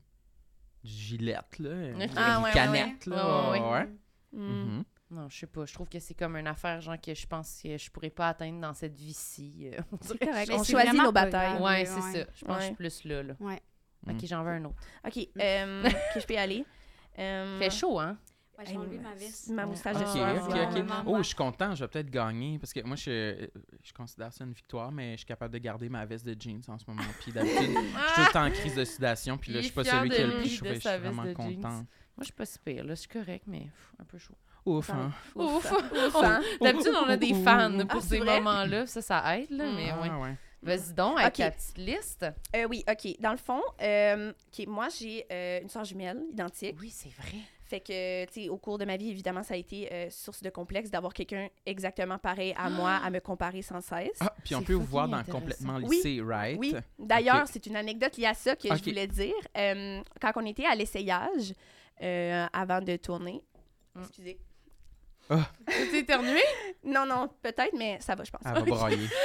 euh, gilette, là. Ah, une ouais, ouais, canette, ouais. là. Ouais, ouais, ouais. Hmm. Mhm. Non, je sais pas. Je trouve que c'est comme une affaire, genre, que je pense que je pourrais pas atteindre dans cette vie-ci. euh, on dirait. On c'est choisit nos batailles. Ouais, c'est ouais. ça. Je pense que je suis plus là, là. Ouais. Ok, Mm. j'en veux un autre. OK, euh, que je peux y aller. Euh, Fait chaud, hein? Ouais, j'ai enlevé ma veste. Ma moustache de Ok, soir. ok, ouais. ok. Vraiment, Oh, je suis content, je vais peut-être gagner parce que moi, je, je considère ça une victoire, mais je suis capable de garder ma veste de jeans en ce moment. Puis d'habitude, je suis tout le temps en crise de sudation, puis là, je suis pas celui qui a le plus. Je suis vraiment jeans. content. Moi, je suis pas si pire, là. C'est correct, mais pff, un peu chaud. Ouf, Ça hein. Ouf! Ouf, hein? D'habitude, on a des fans Ah, pour ces moments-là. Ça, ça aide, là. Mais Ah, ouais. ouais. Vas-y donc, avec Ok. ta petite liste. Euh, oui, OK. Dans le fond, euh, OK, moi, j'ai euh, une soeur jumelle identique. Oui, c'est vrai. Fait que, tu sais, au cours de ma vie, évidemment, ça a été euh, source de complexe d'avoir quelqu'un exactement pareil à moi, à me comparer sans cesse. Ah, puis on peut vous voir dans complètement Oui, lycée, right? Oui, d'ailleurs, c'est une anecdote liée à ça que je voulais dire. Euh, quand on était à l'essayage, euh, avant de tourner, Mm. excusez. Tu éternué? Non, non, peut-être, mais ça va, je pense. Elle va brailler.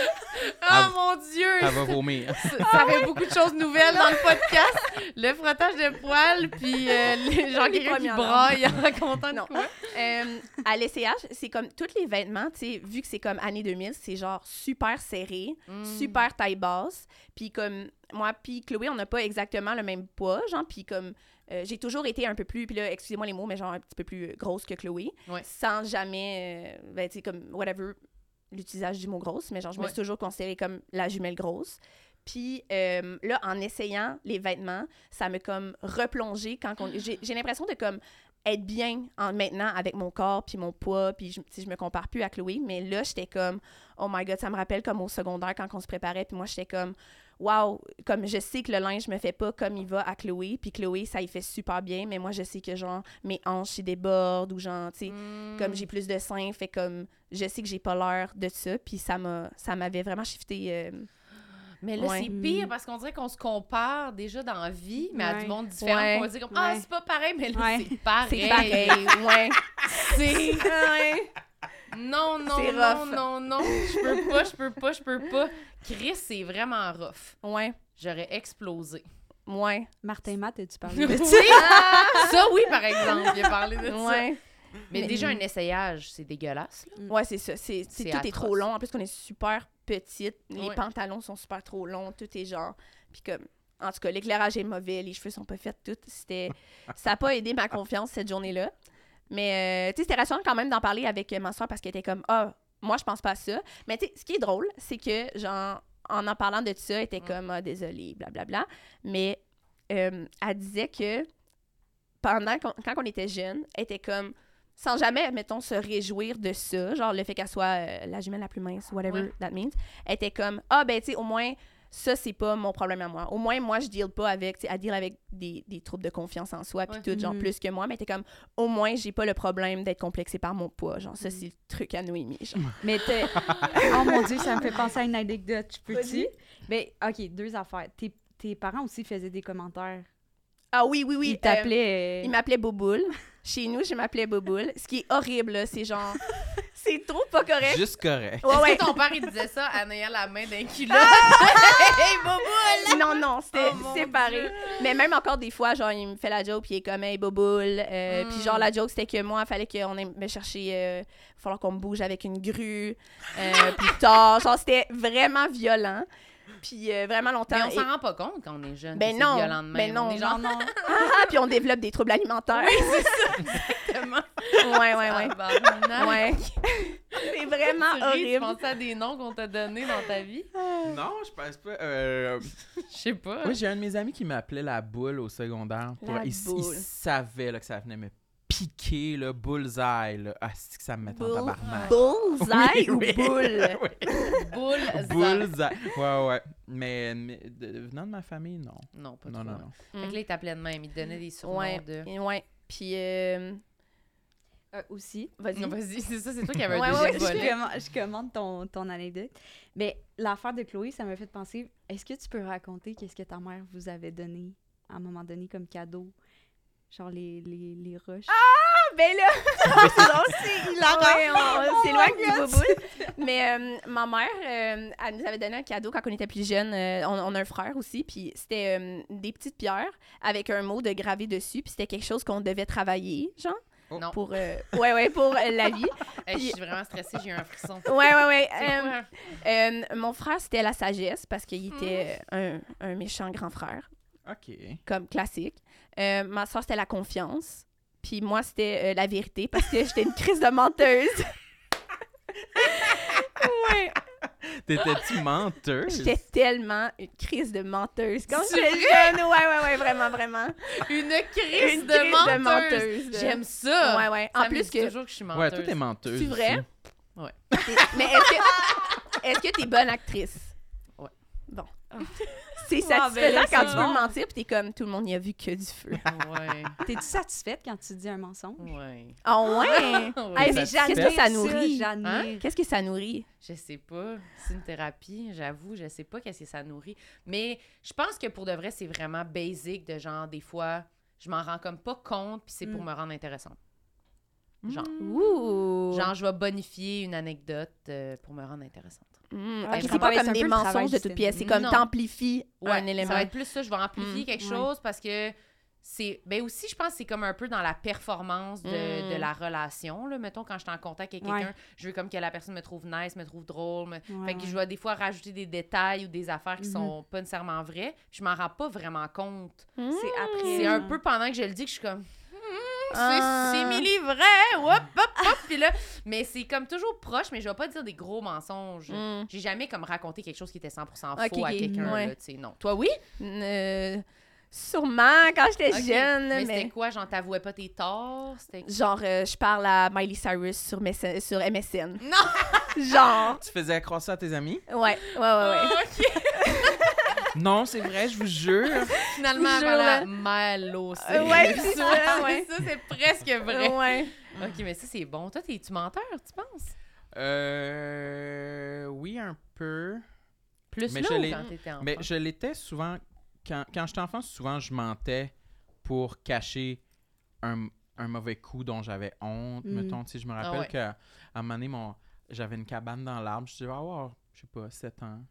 Oh Ah, mon Dieu! Elle va vomir. Ça, ça fait beaucoup de choses nouvelles dans le podcast. Le frottage de poils, puis euh, les, genre Les quelqu'un qui premières braille en racontant Non. quoi? Euh, à l'essayage, c'est comme tous les vêtements, tu sais, vu que c'est comme année 2000, c'est genre super serré, Mm. super taille basse. Puis comme moi, puis Chloé, on n'a pas exactement le même poids, genre, puis comme euh, j'ai toujours été un peu plus, puis là, excusez-moi les mots, mais genre un petit peu plus grosse que Chloé, Ouais. sans jamais, euh, ben, tu sais, comme whatever, l'utilisation du mot grosse, mais genre, je me suis toujours considérée comme la jumelle grosse. Puis euh, là, en essayant les vêtements, ça me comme replongé quand on... J'ai l'impression de comme être bien en maintenant avec mon corps puis mon poids puis je, je me compare plus à Chloé mais là j'étais comme oh my god ça me rappelle comme au secondaire quand on se préparait puis moi j'étais comme wow comme je sais que le linge me fait pas comme il va à Chloé puis Chloé ça y fait super bien mais moi je sais que genre mes hanches ils débordent ou genre tu sais Mm. comme j'ai plus de seins fait comme je sais que j'ai pas l'air de ça puis ça m'a ça m'avait vraiment shifté euh, Mais là, Ouais. c'est pire parce qu'on dirait qu'on se compare déjà dans la vie, mais à du monde différent. Ouais. On va dire comme Ah, Ouais. c'est pas pareil, mais là, Ouais. c'est pareil. c'est pareil ouais C'est. Non, non, non, non, non. Je peux pas, je peux pas, je peux pas. Chris, c'est vraiment rough. ouais J'aurais explosé. ouais Martin Matt, as-tu parlé de ça? Ça, oui, par exemple, il a parlé de ça. ouais Mais Mais- déjà, un essayage, c'est dégueulasse. là. Ouais, c'est ça. C'est, c'est- C'est tout est atroce. trop long. En plus, qu'on est super petite. Les Ouais. pantalons sont super trop longs. Tout est genre. Puis comme. En tout cas, l'éclairage est mauvais. Les cheveux sont pas faits. Tout. C'était. ça n'a pas aidé ma confiance cette journée-là. Mais, euh, tu sais, c'était rassurant quand même d'en parler avec euh, ma soeur parce qu'elle était comme, ah, moi, je pense pas à ça. Mais, tu sais, ce qui est drôle, c'est que, genre, en en parlant de ça, elle était Mm. comme, ah, désolée, blablabla. Mais, euh, elle disait que pendant qu'on, quand on était jeune, elle était comme sans jamais, mettons, se réjouir de ça, genre le fait qu'elle soit euh, la jumelle la plus mince, whatever Ouais. that means, elle était comme ah ben tu sais au moins ça c'est pas mon problème à moi. Au moins moi je deal pas avec, tu sais, elle deal avec des, des troubles de confiance en soi puis Ouais. tout genre Mhm. plus que moi, mais était comme au moins j'ai pas le problème d'être complexée par mon poids, genre ça Mhm. c'est le truc à Noémie. Genre. Mais t'es- oh mon Dieu, ça me fait penser à une anecdote. Je peux-tu? Mais OK, deux affaires. Tes, tes parents aussi faisaient des commentaires. Ah oui, oui, oui. Il euh, t'appelait. il m'appelait Bouboule. Chez nous, je m'appelais Bouboule. Ce qui est horrible, c'est genre... c'est trop pas correct. Juste correct. Ouais, ouais. que ton père, il disait ça en ayant la main d'un culotte? hey, bobo! Non, non, c'était Oh, séparé. Dieu. Mais même encore des fois, genre, il me fait la joke, puis il est comme, hey, boboule. Euh, Puis Mm. genre, la joke, c'était que moi, il fallait qu'on aille me chercher. Il va falloir qu'on me bouge avec une grue euh, plus tard. Genre, c'était vraiment violent. Puis euh, vraiment longtemps. Mais on Et- s'en rend pas compte quand on est jeune. Ben c'est non, violent de ben non, On est genre, non. Ah, puis on développe des troubles alimentaires. exactement. ouais, ouais, ouais. Ouais. C'est vraiment Tu ris, Tu horrible. penses à des noms qu'on t'a donnés dans ta vie? Non, je pense pas. Euh, Je sais pas. Oui, j'ai un de mes amis qui m'appelait la boule au secondaire. Pour... La il, il boule. savait là, que ça venait me piquer, le bullseye. Là. Ah, c'est que ça me met en Bull- tabarnak. Bullseye Oui, ou oui. boule? Oui. Bullseye. Ouais, ouais. Mais, mais de- venant de ma famille, non. Non, pas Non, trop. non, non. Fait que là, il t'appelait de même. Il te donnait des surnoms Ouais, de... ouais. Puis, euh, Euh, aussi. vas-y. Non, vas-y, c'est ça, c'est toi qui avais un Ouais, deuxième ouais, je, je commande ton, ton anecdote. Mais l'affaire de Chloé, ça m'a fait penser est-ce que tu peux raconter qu'est-ce que ta mère vous avait donné à un moment donné comme cadeau? Genre les, les, les roches. Ben là, c'est drôle, c'est hilarant. on Oh s'éloigne my du boboule. Mais euh, ma mère, euh, elle nous avait donné un cadeau quand on était plus jeune. Euh, on, on a un frère aussi, puis c'était euh, des petites pierres avec un mot de gravé dessus, puis c'était quelque chose qu'on devait travailler, genre, Non. pour, euh, ouais, ouais, pour euh, la vie. Hey, je suis vraiment stressée, j'ai eu un frisson. Ouais, ouais, ouais. Euh, euh, mon frère, c'était la sagesse parce qu'il était euh, un, un méchant grand frère. OK. comme classique. Euh, ma soeur, c'était la confiance. Puis moi, c'était euh, la vérité parce que j'étais une crise de menteuse. ouais. T'étais-tu menteuse? J'étais tellement une crise de menteuse quand j'étais jeune. Ouais, ouais, ouais, vraiment, vraiment. Une crise, Une de, crise menteuse. de menteuse. J'aime ça. Ouais, ouais. Ça En plus que. toujours que je suis Ouais, menteuse. toi, t'es menteuse. C'est vrai? aussi. t'es- Mais est-ce que. Est-ce que t'es bonne actrice? C'est Ah, ben satisfaisant là, quand c'est tu bon. mentir puis t'es comme tout le monde n'y a vu que du feu. Ouais. T'es-tu satisfaite quand tu dis un mensonge? Ouais. Ah ouais? Ouais. Hey, mais qu'est-ce que ça nourrit? j'admire. Qu'est-ce que ça nourrit? Je sais pas. C'est une thérapie, j'avoue. Je sais pas qu'est-ce que ça nourrit. Mais je pense que pour de vrai, c'est vraiment basic de genre, des fois, je m'en rends comme pas compte, puis c'est pour Mm. me rendre intéressante. Genre, Ouh! genre, je vais bonifier une anecdote euh, pour me rendre intéressante. Je c'est pas comme des mensonges de toute pièce, c'est comme t'amplifies Ouais, un élément. Ça va être plus ça, je vais amplifier Mm. quelque Ouais. chose parce que c'est. Ben aussi, je pense que c'est comme un peu dans la performance de, Mm. de la relation. Là. Mettons, quand je suis en contact avec quelqu'un, Ouais. je veux comme que la personne me trouve nice, me trouve drôle. me- Ouais, fait que je vais des fois rajouter des détails ou des affaires qui Mhm. sont pas nécessairement vraies. Je m'en rends pas vraiment compte. C'est après. C'est un peu pendant que je le dis que je suis comme. C'est Ah. vrai! Hop, hop, hop! Puis là, mais c'est comme toujours proche, mais je vais pas dire des gros mensonges. Hmm. J'ai jamais comme raconté quelque chose qui était 100% faux à quelqu'un. ouais. là, tu sais, Non. Toi, oui? Euh, sûrement quand j'étais jeune, Mais, mais, c'était quoi? J'en t'avouais pas tes torts? Genre euh, je parle à Miley Cyrus sur, MSN, sur MSN. Non! Genre. Tu faisais croire ça à tes amis? Ouais, ouais, ouais, ouais. OK. Non, c'est vrai, je vous jure. Finalement, Je voilà. Malo, c'est Euh, ouais, c'est ça, ouais. ça, c'est presque vrai. Ouais. OK, mais ça, c'est bon. Toi, t'es-tu menteur, tu penses? Euh. Oui, un peu. Plus Mais je quand t'étais enfant? Mais je l'étais souvent. Quand, quand j'étais enfant, souvent, je mentais pour cacher un, un mauvais coup dont j'avais honte. Mm. Mettons, tu sais, je me rappelle ouais. qu'à un moment donné, mon, j'avais une cabane dans l'arbre. Je disais, avoir, je sais pas, 7 ans.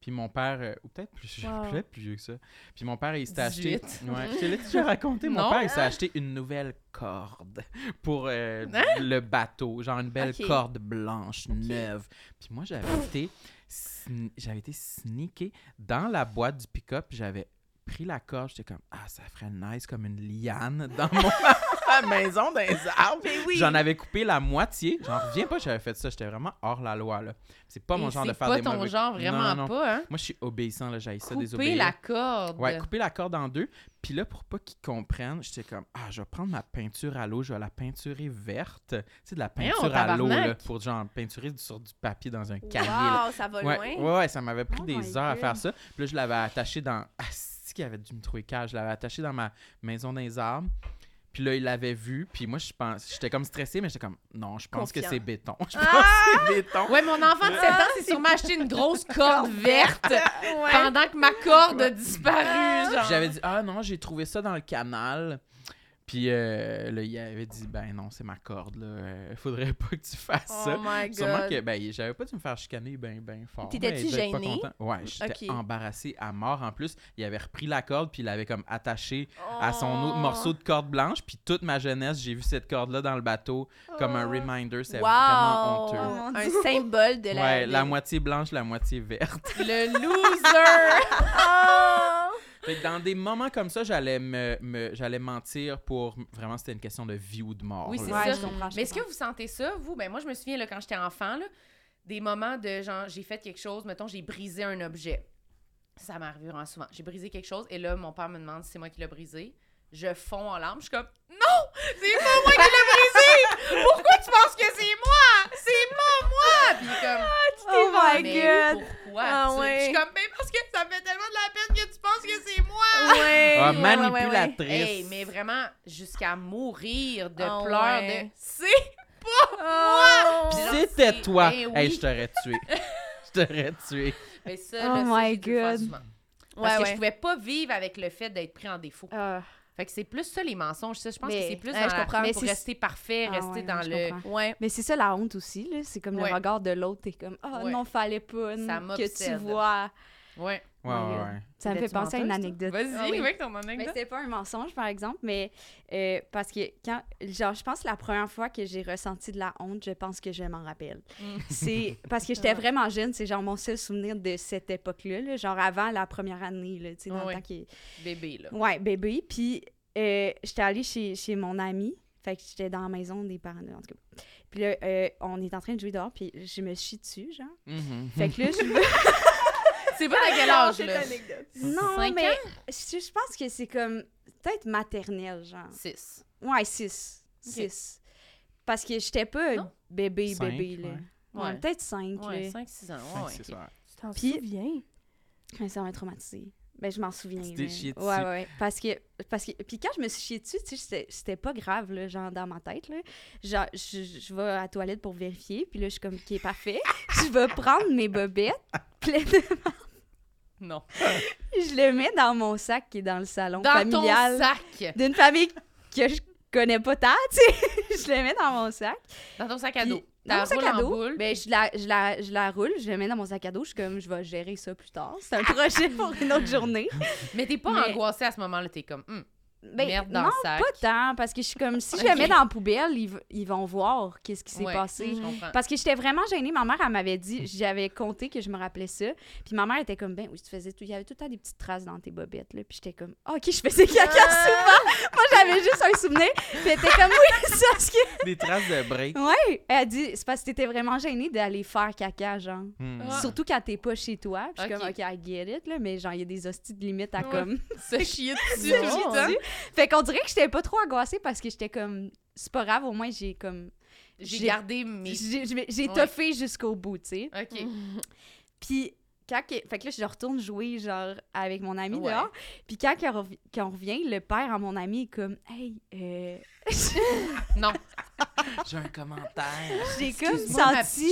Puis mon père, euh, ou peut-être plus, Wow. plus vieux que ça. Puis mon père, il s'était acheté. 18. Ouais, je te l'ai déjà raconté. Mon Non. père, il s'est acheté une nouvelle corde pour euh, Hein? le bateau. Genre une belle corde blanche, neuve. Puis moi, j'avais été, j'avais été sneaké dans la boîte du pick-up. J'avais pris la corde. J'étais comme, ah, ça ferait nice comme une liane dans mon ma maison dans les arbres. Mais oui. J'en avais coupé la moitié. J'en reviens pas que j'avais fait ça. J'étais vraiment hors la loi, là. C'est pas mon Et genre de c'est faire pas des ton mauvais... genre, vraiment Non, non. pas, hein? Moi, je suis obéissant, là. J'ai ça Couper désobéir. la corde. Ouais, couper la corde en deux. Puis là, pour pas qu'ils comprennent, j'étais comme, ah, je vais prendre ma peinture à l'eau, je vais la peinturer verte. Tu sais, de la Voyons, peinture à l'eau, là, pour genre peinturer sur du papier dans un cahier. là. Wow, ça va Ouais, loin. ouais, ouais, ça m'avait pris Oh des heures à God. faire ça. Puis là, je l'avais attaché dans. Ah, c'est qui avait dû me trouver cage. Je l'avais attaché dans ma maison des arbres. Puis là, il l'avait vu. Puis moi, je pense, j'étais comme stressée, mais j'étais comme, non, je pense que c'est béton. Je pense que c'est béton. Ouais, mon enfant de 7 ans s'est sûrement acheté une grosse corde verte pendant que ma corde a disparu, genre. J'avais dit, ah non, j'ai trouvé ça dans le canal. Puis euh, là, il avait dit, ben non, c'est ma corde, là. Euh, faudrait pas que tu fasses ça. Oh my Sûrement god. que, ben, j'avais pas dû me faire chicaner ben, ben fort. T'étais-tu content. Ouais, j'étais Ok. embarrassée à mort. En plus, il avait repris la corde, puis il l'avait comme attaché à son Oh. autre morceau de corde blanche. Puis toute ma jeunesse, j'ai vu cette corde-là dans le bateau comme un reminder. C'est Wow! vraiment honteux. Un symbole de la... Ouais, la moitié blanche, la moitié verte. Le loser! Fait que dans des moments comme ça, j'allais me, me- j'allais mentir pour vraiment c'était une question de vie ou de mort. Oui, c'est ça. Ouais, je comprends. je Mais est-ce que vous sentez ça, vous? Ben moi, je me souviens, là, quand j'étais enfant, là, des moments de genre, j'ai fait quelque chose, mettons, j'ai brisé un objet. Ça m'arrive vraiment souvent. J'ai brisé quelque chose et là, mon père me demande si c'est moi qui l'ai brisé. Je fonds en larmes. Je suis comme, non! C'est pas moi qui l'ai brisé! Pourquoi tu penses que c'est moi? C'est pas moi! Puis il est comme, Oh my mais god! pourquoi? Ah tu- ouais. Je suis comme, mais parce que ça me fait tellement de la peine que tu penses que c'est moi! Ouais, Ah, ouais, ouais, manipulatrice. Hey, mais vraiment, jusqu'à mourir de Ah pleurs ouais. de c'est Oh! Puis genre, C'était toi. Hey, oui. je t'aurais tué. je t'aurais tué. Mais ça, Oh là, my God. Parce Ouais, que ouais. je pouvais pas vivre avec le fait d'être pris en défaut. Ah, Fait que c'est plus ça les mensonges. Ça, je pense Mais- que c'est plus ouais, dans je la- comprends. Mais pour rester parfait, Ah rester ouais, dans le. Ouais. Mais c'est ça la honte aussi, là. C'est comme le regard de l'autre. T'es comme, ah Ouais. non, fallait pas Ça que tu vois. Ouais. Ouais, ouais, God. ouais. Ça me fait penser à une anecdote. Vas-y, Ah oui. avec ton Mais anecdote. c'était pas un mensonge, par exemple, mais euh, parce que quand, genre, je pense que la première fois que j'ai ressenti de la honte, je pense que je m'en rappelle. Mm. C'est parce que j'étais vraiment jeune, c'est genre mon seul souvenir de cette époque-là, là, genre avant la première année, là, tu sais, dans Ouais. le temps Bébé, là. Ouais, bébé. Puis euh, j'étais allée chez, chez mon ami. Fait que j'étais dans la maison des parents, en tout cas. Puis là, euh, on est en train de jouer dehors, puis je me chie dessus, genre. Mhm. Fait que là, je me... C'est pas à quel âge, là? Non, Cinq mais je, je pense que c'est comme peut-être maternelle, genre. 6. Ouais, 6. 6. Parce que j'étais pas Non? bébé, Cinq, bébé, là. ouais. Ouais, Ouais. peut-être 5, Ouais, là. 5-6 ans. Cinq, Ouais, ouais, c'est ok. ça. Tu t'en Puis- souviens? Mais ça m'a traumatisée. Ben, je m'en souviens. Tu t'es là. chiée Ouais, dessus. ouais. Parce que, parce que. Puis quand je me suis chiée dessus, tu sais, c'était- pas grave, là, genre dans ma tête, là. Genre, je, je vais à la toilette pour vérifier, puis là, je suis comme, OK, parfait. je vais prendre mes bobettes, pleines de Non. je le mets dans mon sac qui est dans le salon Dans ton familial sac. d'une famille que je connais pas tant, tu sais. je le mets dans mon sac. Dans ton sac à Puis, dos. dans mon sac à dos, ben, je, la, je, la, je la roule, je la mets dans mon sac à dos. Je suis comme, je vais gérer ça plus tard. C'est un projet pour une autre journée. Mais t'es pas Mais- angoissée à ce moment-là. T'es comme, Hum, Ben, merde dans non, le sac. pas tant, parce que je suis comme, si je la mets dans la poubelle, ils, ils vont voir qu'est-ce qui s'est Ouais, passé. Parce que j'étais vraiment gênée. Ma mère, elle m'avait dit, j'avais compté que je me rappelais ça. Puis ma mère était comme, ben oui, tu faisais tout. Il y avait tout le temps des petites traces dans tes bobettes, là. Puis j'étais comme, Ah, ok, je faisais caca souvent. Moi, j'avais juste un souvenir. Puis elle était comme, oui, c'est parce que. Des traces de break. Ouais. Elle a dit, c'est parce que t'étais vraiment gênée d'aller faire caca, genre. Hmm. Ah. Surtout quand t'es pas chez toi. Puis je suis comme, ok, I get it, là. Mais genre, il y a des hosties de limite à Ouais. comme. Se chier dessus Fait qu'on dirait que j'étais pas trop angoissée parce que j'étais comme, c'est pas grave, au moins j'ai comme. J'ai gardé mes. J'ai Ouais. toffé jusqu'au bout, tu sais. Ok. Puis quand que- fait que là je retourne jouer genre avec mon ami Ouais. dehors. Puis quand qu'on rev- qu'on revient, le père à mon ami est comme hey euh... Non. J'ai un commentaire. j'ai comme senti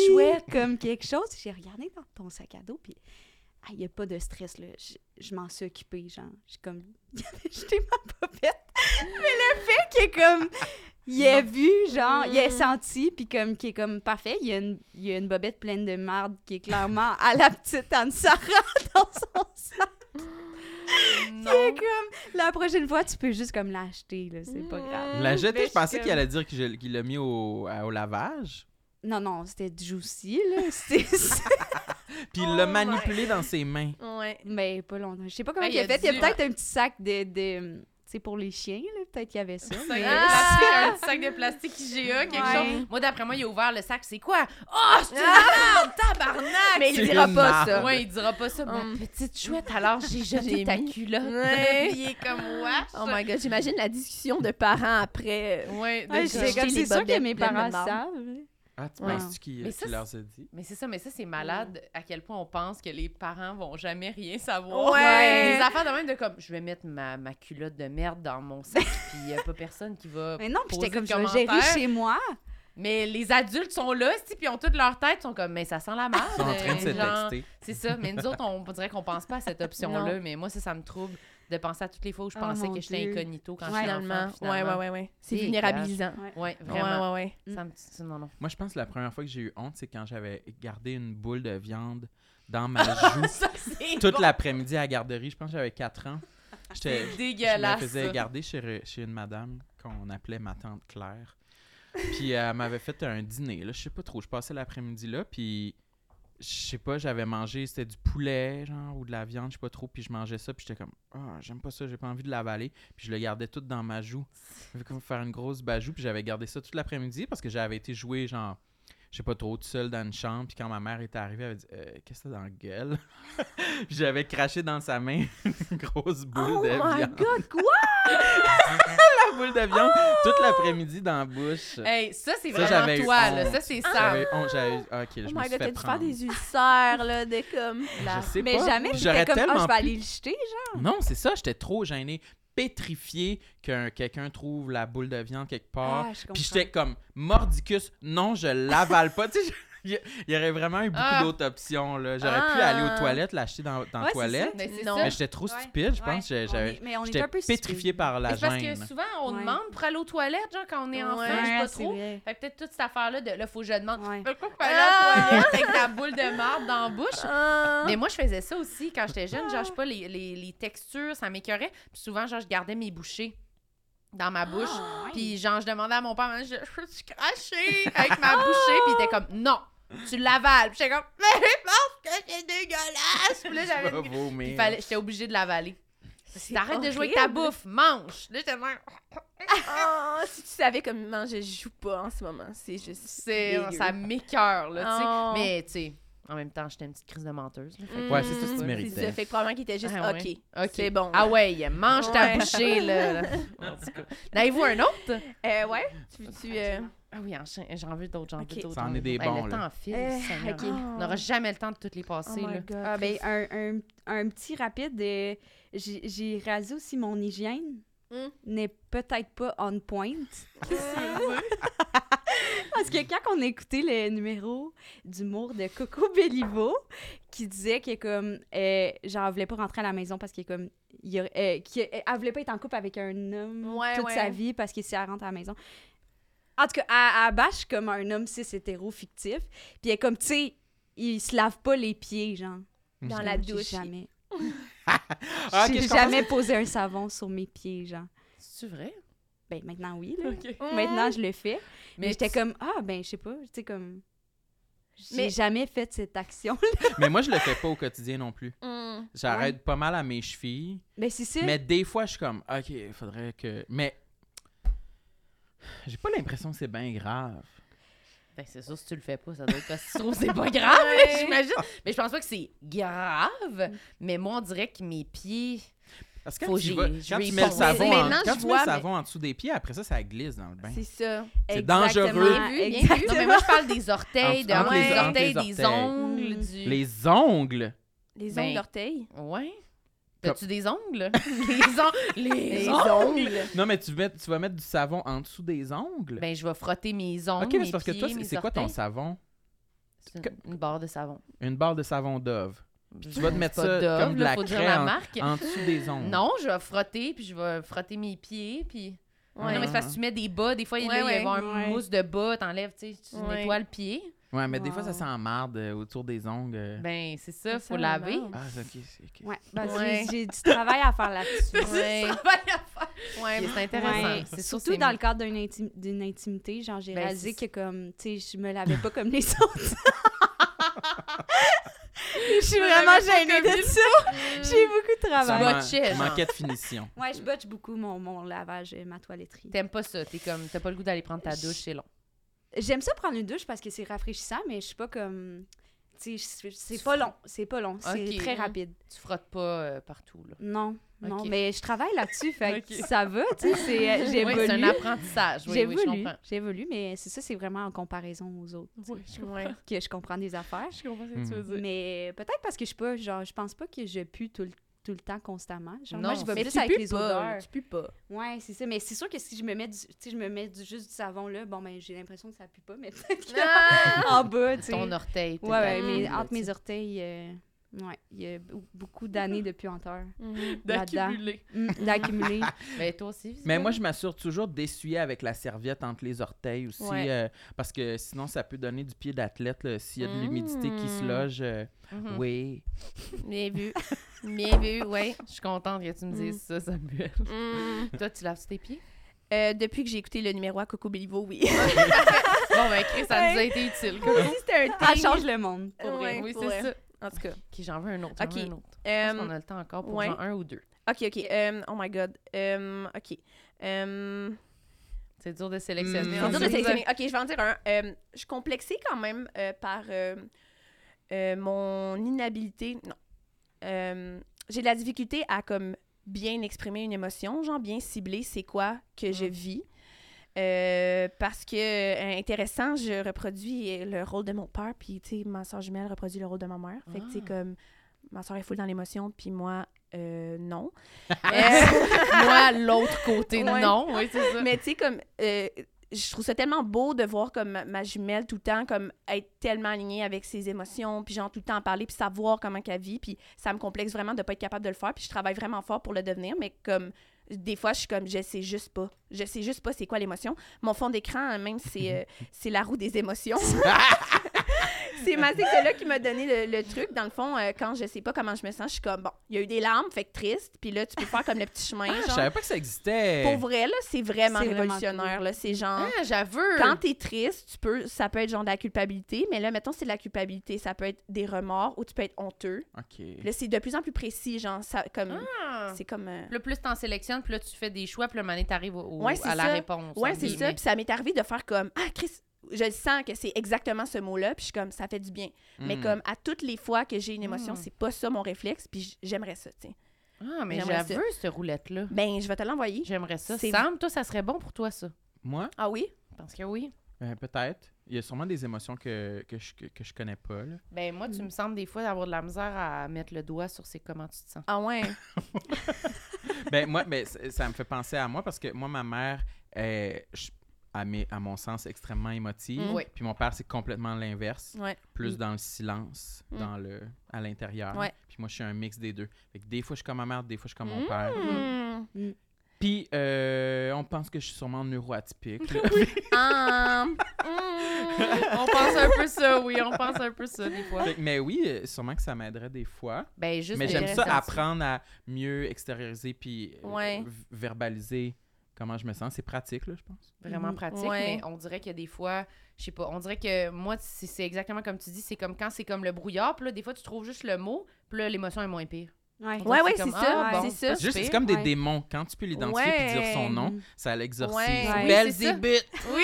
comme quelque chose, j'ai regardé dans ton sac à dos puis ah, il y a pas de stress là, je, je m'en suis occupée genre, j'ai comme jeté ma popette. Mais le fait qu'il est comme il a vu, genre, il a senti, puis comme, qui est comme parfait, il y, a une, il y a une bobette pleine de merde qui est clairement à la petite Anne-Sara dans son sac. Non. C'est comme, la prochaine fois, tu peux juste comme l'acheter, là, c'est pas grave. La Mais jeter, je je pensais qu'il allait dire qu'il l'a mis au, à- au lavage. Non, non, c'était juicy, là. C'était Puis il Oh l'a my- manipulé dans ses mains. Ouais. Mais pas longtemps. Je sais pas comment Ah, il a fait. Il y a peut-être un petit sac de... de tu sais, pour les chiens, là. Peut-être qu'il y avait ça. Mais- Ah! un petit sac de plastique IGA, quelque Ouais. chose. Moi, d'après moi, il a ouvert le sac. C'est quoi? Oh, c'est une merde! Tabarnak! Mais il C'est dira une pas ça. Ouais, il dira pas ça. Ma Hum. petite chouette, alors j'ai jeté J'ai ta mis. culotte. Ouais. Il est comme wesh. Oh my god, j'imagine la discussion de parents après. euh, Ouais, c'est les c'est sûr que bobettes mes de parents savent. Ah, tu Ouais. penses-tu qu'il Mais qu'il ça, leur a dit? Mais c'est ça, mais ça, c'est malade à quel point on pense que les parents vont jamais rien savoir. Ouais. Des affaires de même de comme, je vais mettre ma, ma culotte de merde dans mon sac, puis il n'y a pas personne qui va. Mais non, puis j'étais comme, je vais gérer chez moi. Mais les adultes sont là, puis ils ont toute leur tête, sont comme, mais ça sent la merde. Ils sont en train de se euh, texter. C'est ça, mais nous autres, on, on dirait qu'on pense pas à cette option-là, mais moi, ça, ça me trouble de penser à toutes les fois où je Oh, pensais que j'étais incognito quand Ouais. j'étais Finalement. enfant. Ouais, finalement. ouais, ouais, ouais. C'est vulnérabilisant. Ouais. Ouais, Ouais, vraiment. ouais, ouais. Mm. Ça me... Non, non. Moi, je pense que la première fois que j'ai eu honte, c'est quand j'avais gardé une boule de viande dans ma joue ça, toute bon. l'après-midi à la garderie. Je pense que j'avais 4 ans. J'étais, C'est je me dégueulasse. faisais garder chez, chez une madame qu'on appelait ma tante Claire. Puis elle m'avait fait un dîner, là, je sais pas trop. Je passais l'après-midi là, puis je sais pas, j'avais mangé, c'était du poulet, genre, ou de la viande, je sais pas trop. Puis je mangeais ça, puis j'étais comme, ah, j'aime pas ça, j'ai pas envie de l'avaler. Puis je le gardais tout dans ma joue. J'avais comme faire une grosse bajou, puis j'avais gardé ça toute l'après-midi parce que j'avais été jouer, genre, je sais pas trop, tout seul dans une chambre. Puis quand ma mère était arrivée, elle avait dit, Euh, qu'est-ce que t'as dans la gueule? j'avais craché dans sa main une grosse boule Oh de my viande. god, quoi? la boule de viande toute l'après-midi dans la bouche. Hey, ça, c'est Ça, vraiment toi, là. Ça, c'est ça. J'avais honte, j'avais- ah, ok, je Oh me my suis fait t'as dû faire des ulcères, là, de comme. Je sais Mais pas. jamais, j'étais comme, ah, tellement je vais aller le jeter. Non, c'est ça, j'étais trop gêné, pétrifié que quelqu'un trouve la boule de viande quelque part. Ah, je. Puis j'étais comme mordicus, non, je l'avale pas. tu sais, je- il y, aurait vraiment eu beaucoup Ah. d'autres options. là. J'aurais pu Ah. aller aux toilettes, l'acheter dans, dans la Ouais, c'est toilette. Mais. Mais j'étais trop Ouais. stupide, je Ouais. pense. J'ai- On j'avais- est- Mais on est J'étais un peu pétrifié par la c'est parce gêne. que souvent, on Ouais. demande pour aller aux toilettes, genre, quand on est enfant, Ouais, je sais pas trop. vrai. Fait que peut-être toute cette affaire-là de là, faut que je demande. Ouais. Pourquoi faut aller toilette avec ta boule de marde dans la bouche? Ah. Mais moi, je faisais ça aussi quand j'étais jeune. Genre, je sais pas, les, les, les textures, ça m'écœurait. Puis souvent, genre, je gardais mes bouchées dans ma bouche. Ah, Puis genre, je demandais à mon père, je, je peux-tu cracher avec ma bouchée? Puis il était comme, non, tu l'avales. Puis j'étais comme, mais parce que c'est dégueulasse. Puis là, j'avais Je une- Puis fallait- j'étais obligée de l'avaler. T'arrêtes de jouer avec ta bouffe, mange. Là, j'étais même, Ah, si tu savais comment je joue pas en ce moment, c'est juste. c'est, ça m'écœure, là, tu sais. Oh. Mais, tu sais, en même temps, j'étais une petite crise de menteuse. là, fait que- Ouais, c'est ça que tu Mm, méritais. c'est ça. Fait que probablement qu'il était juste Ah ouais. OK. OK. C'est bon. Ah ouais, mange ta bouchée, là. là. En tout cas. N'avez-vous un autre? Euh, ouais. Tu veux-tu. euh, Ah oui, enchaîne- j'en veux d'autres, j'en Ok. veux d'autres. Ça en est des d'autres. Hey, bons, le là. temps file, Euh. On n'aura jamais le temps de toutes les Oh passer, my là. god. Ah, ben, un, un, un petit rapide. euh, J'ai j'ai rasé aussi mon hygiène. Hmm. N'est peut-être pas on point. Parce que quand on a écouté le numéro d'humour de Coco Bellivo, qui disait que comme euh, genre elle voulait pas rentrer à la maison parce que comme il y aurait- euh, elle voulait pas être en couple avec un homme Ouais, toute ouais. sa vie parce que si elle rentre à la maison. En tout cas, elle, elle bâche comme un homme cis hétéro fictif. Puis elle est comme, tu sais, il se lave pas les pieds, genre. Dans la douche. Jamais. Ah, J'ai jamais posé un savon sur mes pieds, genre. C'est vrai? Ben maintenant, oui, là. Maintenant, je le fais. Mais, Mais j'étais tu- comme, ah, ben, je sais pas, tu sais, comme. J'ai Mais- jamais fait cette action. Mais moi, je le fais pas au quotidien non plus. Hmm. J'arrête pas mal à mes chevilles. Mais c'est ça. Mais des fois, je suis comme, OK, il faudrait que. Mais. J'ai pas l'impression que c'est bien grave. Ben, c'est sûr, si tu le fais pas, ça doit être parce que tu trouves que c'est pas grave, là, j'imagine. Mais je pense pas que c'est grave. Mais moi, on dirait que mes pieds. Parce que Faut quand, tu, vas- quand tu mets le savon, en, maintenant, quand je tu mets vois, le savon en dessous des pieds, après ça, ça glisse dans le bain. C'est ça. C'est Exactement, dangereux. Bien vu, bien vu. exactement. Non, mais moi, je parle des orteils, de, Entre- ouais, entre les- des entre orteils, les des orteils. ongles, du. Les ongles? Les Ben, ongles d'orteil. Ouais. Comme- As-tu des ongles? les, on- les Les ongles! ongles. Non, mais tu, mets- tu vas mettre du savon en dessous des ongles? Ben, je vais frotter mes ongles. ok, mais c'est parce que toi, c'est- quoi ton savon? C'est une, une barre de savon. Une barre de savon Dove. Tu vas te mettre ça comme de la faut dire craie la en- marque. En dessous des ongles. Non, je vais frotter, puis je vais frotter mes pieds, puis... Ouais. Non, mais c'est parce que tu mets des bas. Des fois, il Ouais, là, il va y avoir un Ouais. mousse de bas, t'enlèves, tu sais, tu Ouais. nettoies le pied. Ouais, mais des fois, ça sent marde euh, autour des ongles. euh. Ben, c'est ça, Ça faut laver. la Ah, c'est ok. c'est ok. Ouais, ben, j'ai- Ouais. j'ai du travail à faire là-dessus. Ouais. Ouais, mais c'est intéressant. Ouais, C'est Surtout c'est dans mieux. le cadre d'une intim- d'une intimité, genre j'ai Ben, réalisé que comme, tu sais, je me lavais pas comme les autres. Je suis me vraiment gênée de ça. J'ai beaucoup de travail. man- botchais, genre. manquait de finition. Ouais, je botche beaucoup mon, mon lavage et ma toiletterie. T'aimes pas ça, t'es comme, t'as pas le goût d'aller prendre ta douche, c'est long. J'aime ça prendre une douche parce que c'est rafraîchissant, mais je suis pas comme, tu sais, c'est- Tu pas long, c'est pas long, c'est Ok. très rapide. Tu frottes pas euh, partout, là. Non, Non, mais je travaille là-dessus, fait que ça va, tu sais, c'est- euh, Oui, c'est un j'évolue. apprentissage. Oui, oui, je J'évolue, comprends. j'évolue, mais c'est ça, c'est vraiment en comparaison aux autres Oui, je comprends. Que je comprends des affaires. Je comprends ce que tu veux dire. Mais peut-être parce que je suis pas, genre, je pense pas que je pue tout le, tout le temps constamment. Genre, Non, moi, je vais plus avec les pas, odeurs. Tu pues pas. Ouais, c'est ça. Mais c'est sûr que si je me mets du, je me mets du, juste du savon là, bon ben j'ai l'impression que ça pue pas, mais peut-être Ah! en bas, tu sais. Ton orteil. Ouais, ouais, peut-être, mais entre mes orteils, euh, ouais, il y a be- beaucoup d'années de puanteur Mhm. D'accumuler. Mm, d'accumuler. Mais toi aussi. Mais moi, je m'assure toujours d'essuyer avec la serviette entre les orteils aussi, Ouais. euh, parce que sinon, ça peut donner du pied d'athlète s'il y a de l'humidité qui se Mm. loge. euh, Mhm. Oui. Bien vu. Bien vu, ouais. Je suis contente que tu me dises ça, Samuel. Toi, tu laves tes pieds? Euh, depuis que j'ai écouté le numéro à Coco Béliveau, oui. Bon, ben, Chris, ça nous a été utile. Comme si c'était un change le monde. Pour vrai. Oui, c'est ça. En tout cas. Ok, j'en veux un autre. Ok. un autre. Je Euh, qu'on a le temps encore pour ouais. genre un ou deux. ok, ok. euh, oh my god. Euh, ok. C'est dur de sélectionner. C'est en dur de sélectionner. Ok, je vais en dire un. Je suis complexée quand même euh, par euh, euh, mon inhabilité. Non. J'ai de la difficulté à comme bien exprimer une émotion, genre bien cibler c'est quoi que je Mm. vis. Euh, parce que, euh, intéressant, je reproduis le rôle de mon père, puis, tu sais, ma soeur jumelle reproduit le rôle de ma mère. Fait que, tu sais, Ah. comme, ma soeur est full dans l'émotion, puis moi, euh, non. Moi, l'autre côté, Ouais. non. Oui, c'est ça. Mais tu sais, comme, euh, je trouve ça tellement beau de voir comme ma, ma jumelle tout le temps, comme être tellement alignée avec ses émotions, puis genre tout le temps en parler, puis savoir comment qu'elle vit, puis ça me complexe vraiment de pas être capable de le faire, puis je travaille vraiment fort pour le devenir, mais comme des fois, je suis comme, je sais juste pas. Je sais juste pas c'est quoi l'émotion. Mon fond d'écran, même, c'est euh, c'est la roue des émotions. c'est ma psychologue qui m'a donné le, le truc. Dans le fond, euh, quand je sais pas comment je me sens, je suis comme, bon, il y a eu des larmes, fait que triste, puis là, tu peux faire comme le petit chemin. Ah, je genre. savais pas que ça existait. Pour vrai, là, c'est vraiment révolutionnaire. là. C'est genre, Ah, j'avoue. quand t'es triste, tu peux, ça peut être genre de la culpabilité, mais là, mettons, c'est de la culpabilité. Ça peut être des remords ou tu peux être honteux. OK. Là, c'est de plus en plus précis, genre, ça, comme, Ah. c'est comme... euh, là, plus t'en sélectionnes, puis là, tu fais des choix, puis le moment t'arrives au, au- Ouais, c'est à la ça. réponse. Ouais, c'est ça. Puis ça m'est arrivé de faire comme, ah, Chris, je le sens que c'est exactement ce mot-là, puis je suis comme, ça fait du bien. Mais Mm. comme, à toutes les fois que j'ai une émotion, Mm. c'est pas ça mon réflexe, puis j'aimerais ça, tu sais. Ah, mais J'aimerais j'avoue, cette roulette-là. Ben, je vais te l'envoyer. J'aimerais ça. C'est- Sam, toi, ça serait bon pour toi, ça? Moi, Ah oui? Parce que oui. euh, peut-être. Il y a sûrement des émotions que, que, je, que, que je connais pas. Là. Ben, moi, tu me sembles des fois d'avoir de la misère à mettre le doigt sur c'est comment tu te sens. Ah ouais? ben, moi, ben, ça me fait penser à moi parce que moi, ma mère est, je- à, mes- à mon sens, extrêmement émotive. Mm. Oui. Puis mon père, c'est complètement l'inverse. Ouais. Plus dans le silence, Mm. dans le, à l'intérieur. Ouais. Puis moi, je suis un mix des deux. Fait que des fois, je suis comme ma mère, des fois, je suis comme mon Mm. père. Puis, euh, on pense que je suis sûrement neuroatypique. là. Ah. On pense un peu ça, oui, on pense un peu ça, des fois. Fait mais oui, euh, sûrement que ça m'aiderait des fois. Ben, juste Mais j'aime ça apprendre à mieux extérioriser puis euh, Ouais. verbaliser comment je me sens. C'est pratique, là, je pense. vraiment Mhm. pratique, Ouais. mais on dirait qu'il y a des fois, je sais pas, on dirait que moi, c'est c'est exactement comme tu dis, c'est comme quand c'est comme le brouillard, puis là, des fois, tu trouves juste le mot, puis là, l'émotion est moins pire. Ouais. Ouais, que ouais, c'est ça. ah, bon, c'est Juste, c'est comme des Ouais. démons. Quand tu peux l'identifier et dire son nom, ça l'exorcise. Ouais. Ouais. Oui, c'est ça. Oui,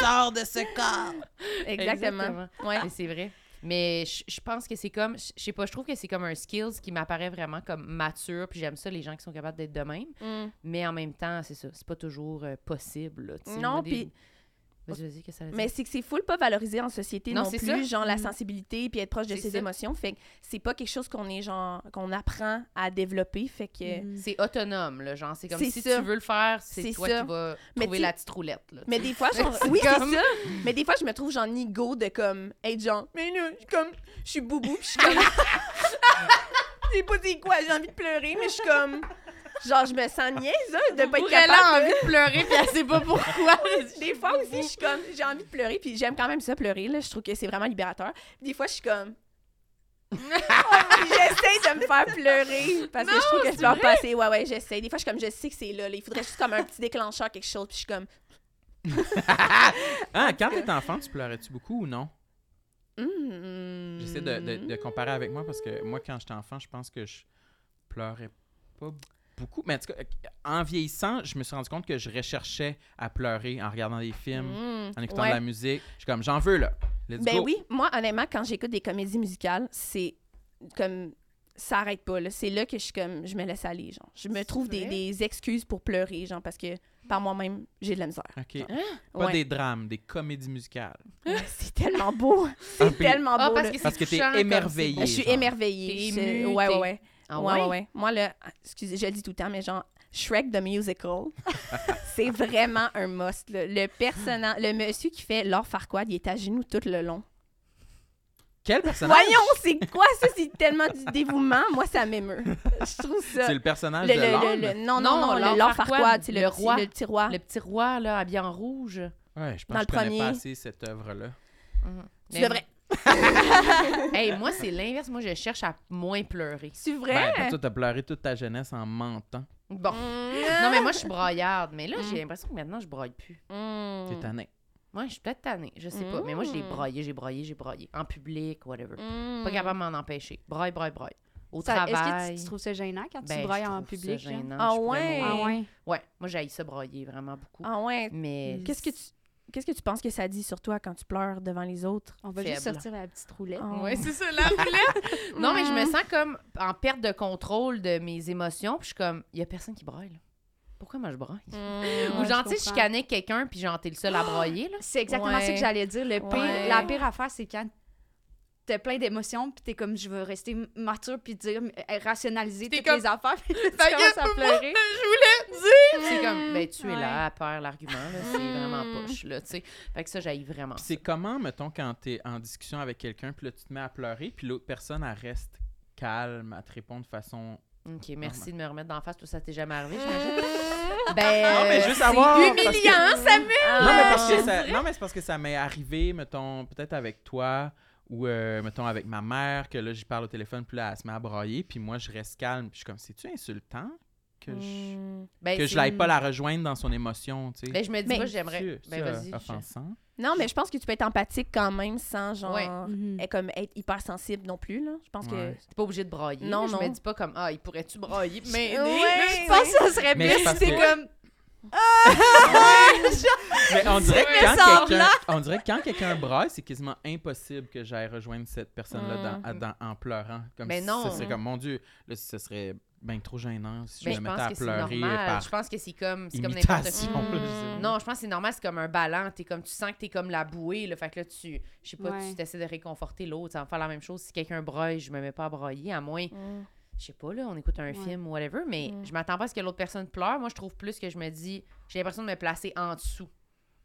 sors de ce corps! Exactement. Ouais. Et c'est vrai. Mais je pense que c'est comme, je sais pas, je trouve que c'est comme un skills qui m'apparaît vraiment comme mature, puis j'aime ça, les gens qui sont capables d'être de même. Hmm. Mais en même temps, c'est ça, c'est pas toujours euh, possible. là. Non, puis- Vas-y, vas-y, que ça? Mais c'est que c'est full pas valorisé en société Non, non, c'est plus, ça. genre la Mhm. sensibilité puis être proche de C'est ses ça. émotions. Fait que c'est pas quelque chose qu'on est genre qu'on apprend à développer. Fait que Mhm. C'est autonome, là, genre, c'est comme C'est si ça. tu veux le faire, c'est C'est toi ça. qui vas trouver la petite roulette. Là, mais des fois genre C'est oui, c'est comme- ça. Mais des fois je me trouve genre nigo de comme être genre mais là, je suis comme je suis boubou puis je suis comme Je sais pas c'est quoi, j'ai envie de pleurer mais je suis comme genre je me sens niaise hein, de pas être Pour elle a capable. envie de pleurer, puis elle sait pas pourquoi. Des fois aussi, je suis comme, j'ai envie de pleurer, puis j'aime quand même ça pleurer, là. Je trouve que c'est vraiment libérateur. Des fois, je suis comme. j'essaie de me faire pleurer parce que je trouve que je c'est pleure pas assez. Ouais, ouais, j'essaie. Des fois, je suis comme, je sais que c'est là, là. Il faudrait juste comme un petit déclencheur, quelque chose, puis je suis comme. Ah, quand t'étais enfant, tu pleurais-tu beaucoup ou non? Hmm. J'essaie de, de- de comparer avec moi parce que moi, quand j'étais enfant, je pense que je pleurais pas beaucoup. Mais en tout cas, en vieillissant, je me suis rendu compte que je recherchais à pleurer en regardant des films, Hmm. en écoutant Ouais. de la musique. Je suis comme, j'en veux là. Let's Ben go. oui, moi, honnêtement, quand j'écoute des comédies musicales, c'est comme. ça arrête pas. là. C'est là que je suis comme, je me laisse aller, genre. Je me trouve des, excuses pour pleurer, genre, parce que par moi-même, j'ai de la misère. OK. Pas Ouais. des drames, des comédies musicales. C'est tellement beau. Ah, C'est tellement Ah, beau, parce là. que c'est Parce que t'es émerveillée. Je suis émerveillée. T'es Je- émue, ouais, ouais. Ah ouais, ouais? Moi, là, excusez, je le dis tout le temps, mais genre, Shrek the Musical, c'est vraiment un must. là. Le personnage, le monsieur qui fait Laure Farquaad, il est à genoux tout le long. Quel personnage? Voyons, c'est quoi ça? C'est tellement du dévouement. Moi, ça m'émeut. Je trouve ça. C'est le personnage Le- de le- le- le- non, non, Non, non, Laure le Laure Farquaad, Farquaad, c'est le, le petit- roi. le petit roi. Le petit roi, là, habillé en rouge. Ouais, je pense Dans que je le connais pas premier. assez cette œuvre-là. Tu devrais. hey, moi, c'est l'inverse. Moi, je cherche à moins pleurer. C'est Ben, vrai? toi, toi, t'as pleuré toute ta jeunesse en mentant. Bon. Mm. Non, mais moi, je suis broyarde. Mais là, Mm. j'ai l'impression que maintenant, je broye plus. Mm. T'es tanné. Moi, je suis peut-être tannée. Je sais pas. Mais moi, j'ai Mm. broyé, j'ai broyé, j'ai broyé. En public, whatever. Pas capable de m'en empêcher. Broye, broye, broye. Au Ça- Est-ce que travail. tu, tu trouves ça gênant quand ben, tu brailles je en ça public? gênant, Ah ouais? Ah ouais? Ouais, moi, j'ai ça broyer vraiment beaucoup. Ah ouais. Mais. Qu'est-ce que tu qu'est-ce que tu penses que ça dit sur toi quand tu pleures devant les autres? On va juste sortir la petite roulette. Oh. Ouais, c'est ça, la roulette. non, mais je me sens comme en perte de contrôle de mes émotions. Puis je suis comme, il y a personne qui braille. Pourquoi moi je braille? Mm. Ou Ouais, genre, je tu sais, je comprends. canais quelqu'un, puis genre, t'es le seul à broyer, là. C'est exactement Ouais. ça que j'allais dire. Le pire, Ouais. La pire affaire, c'est quand t'as plein d'émotions, puis t'es comme, je veux rester mature, puis dire, euh, rationaliser T'es toutes comme, les affaires, puis tu commences à pleurer. Je voulais dire! C'est comme, ben, tu es Ouais. là, à peur l'argument, là. C'est Mm. vraiment poche, là, tu sais. Fait que ça, j'aille vraiment. C'est comment, mettons, quand t'es en discussion avec quelqu'un, puis là, tu te mets à pleurer, puis l'autre personne, elle reste calme, à te répondre de façon... Ok, merci de me remettre d'en face. Tout ça t'est jamais arrivé, Mm. j'imagine? Ben, Non, mais euh, juste c'est avoir, que- humiliant, Samuel! Non, mais parce je que ça, non, mais c'est parce que ça m'est arrivé, mettons, peut-être avec toi ou, euh, mettons, avec ma mère, que là, j'y parle au téléphone, puis là, elle se met à brailler, puis moi, je reste calme, puis je suis comme, c'est-tu insultant que je, Mm. Ben, que c'est- je l'aille pas la rejoindre dans son émotion, tu sais? Ben, je me dis Mais pas, j'aimerais. Ben, vas-y. je-? Non, mais je pense que tu peux être empathique quand même sans genre Ouais. Mhm. être comme être hyper sensible non plus là. Je pense Ouais. T'es pas obligé de brailler. Non, là. je non. me dis pas comme Ah, il pourrait-tu brailler? Pis m'aider? Ouais. Là, Je pense que ça serait Mais bien c'est si que- comme, Mais on dirait quand quelqu'un, on dirait que quand quelqu'un braille, c'est quasiment impossible que j'aille rejoindre cette personne-là Mm. dans- dans- en pleurant. Comme Mais si non. Ce serait comme, mon Dieu, là, ce serait bien trop gênant si Mais je je me mettais pense à que c'est pleurer par Je pense que c'est comme, c'est comme n'importe imitation. quoi. Mm. Non, je pense que c'est normal, c'est comme un ballon. T'es comme, tu sens que t'es comme la bouée, là. Fait que là, tu, je sais pas, Ouais. tu t'essaies de réconforter l'autre. Ça va faire la même chose si quelqu'un braille, je me mets pas à brailler, à moins, Mm. Je sais pas, là, on écoute un Ouais. film ou whatever, mais Mm. je m'attends pas à ce que l'autre personne pleure. Moi, je trouve plus que je me dis, j'ai l'impression de me placer en dessous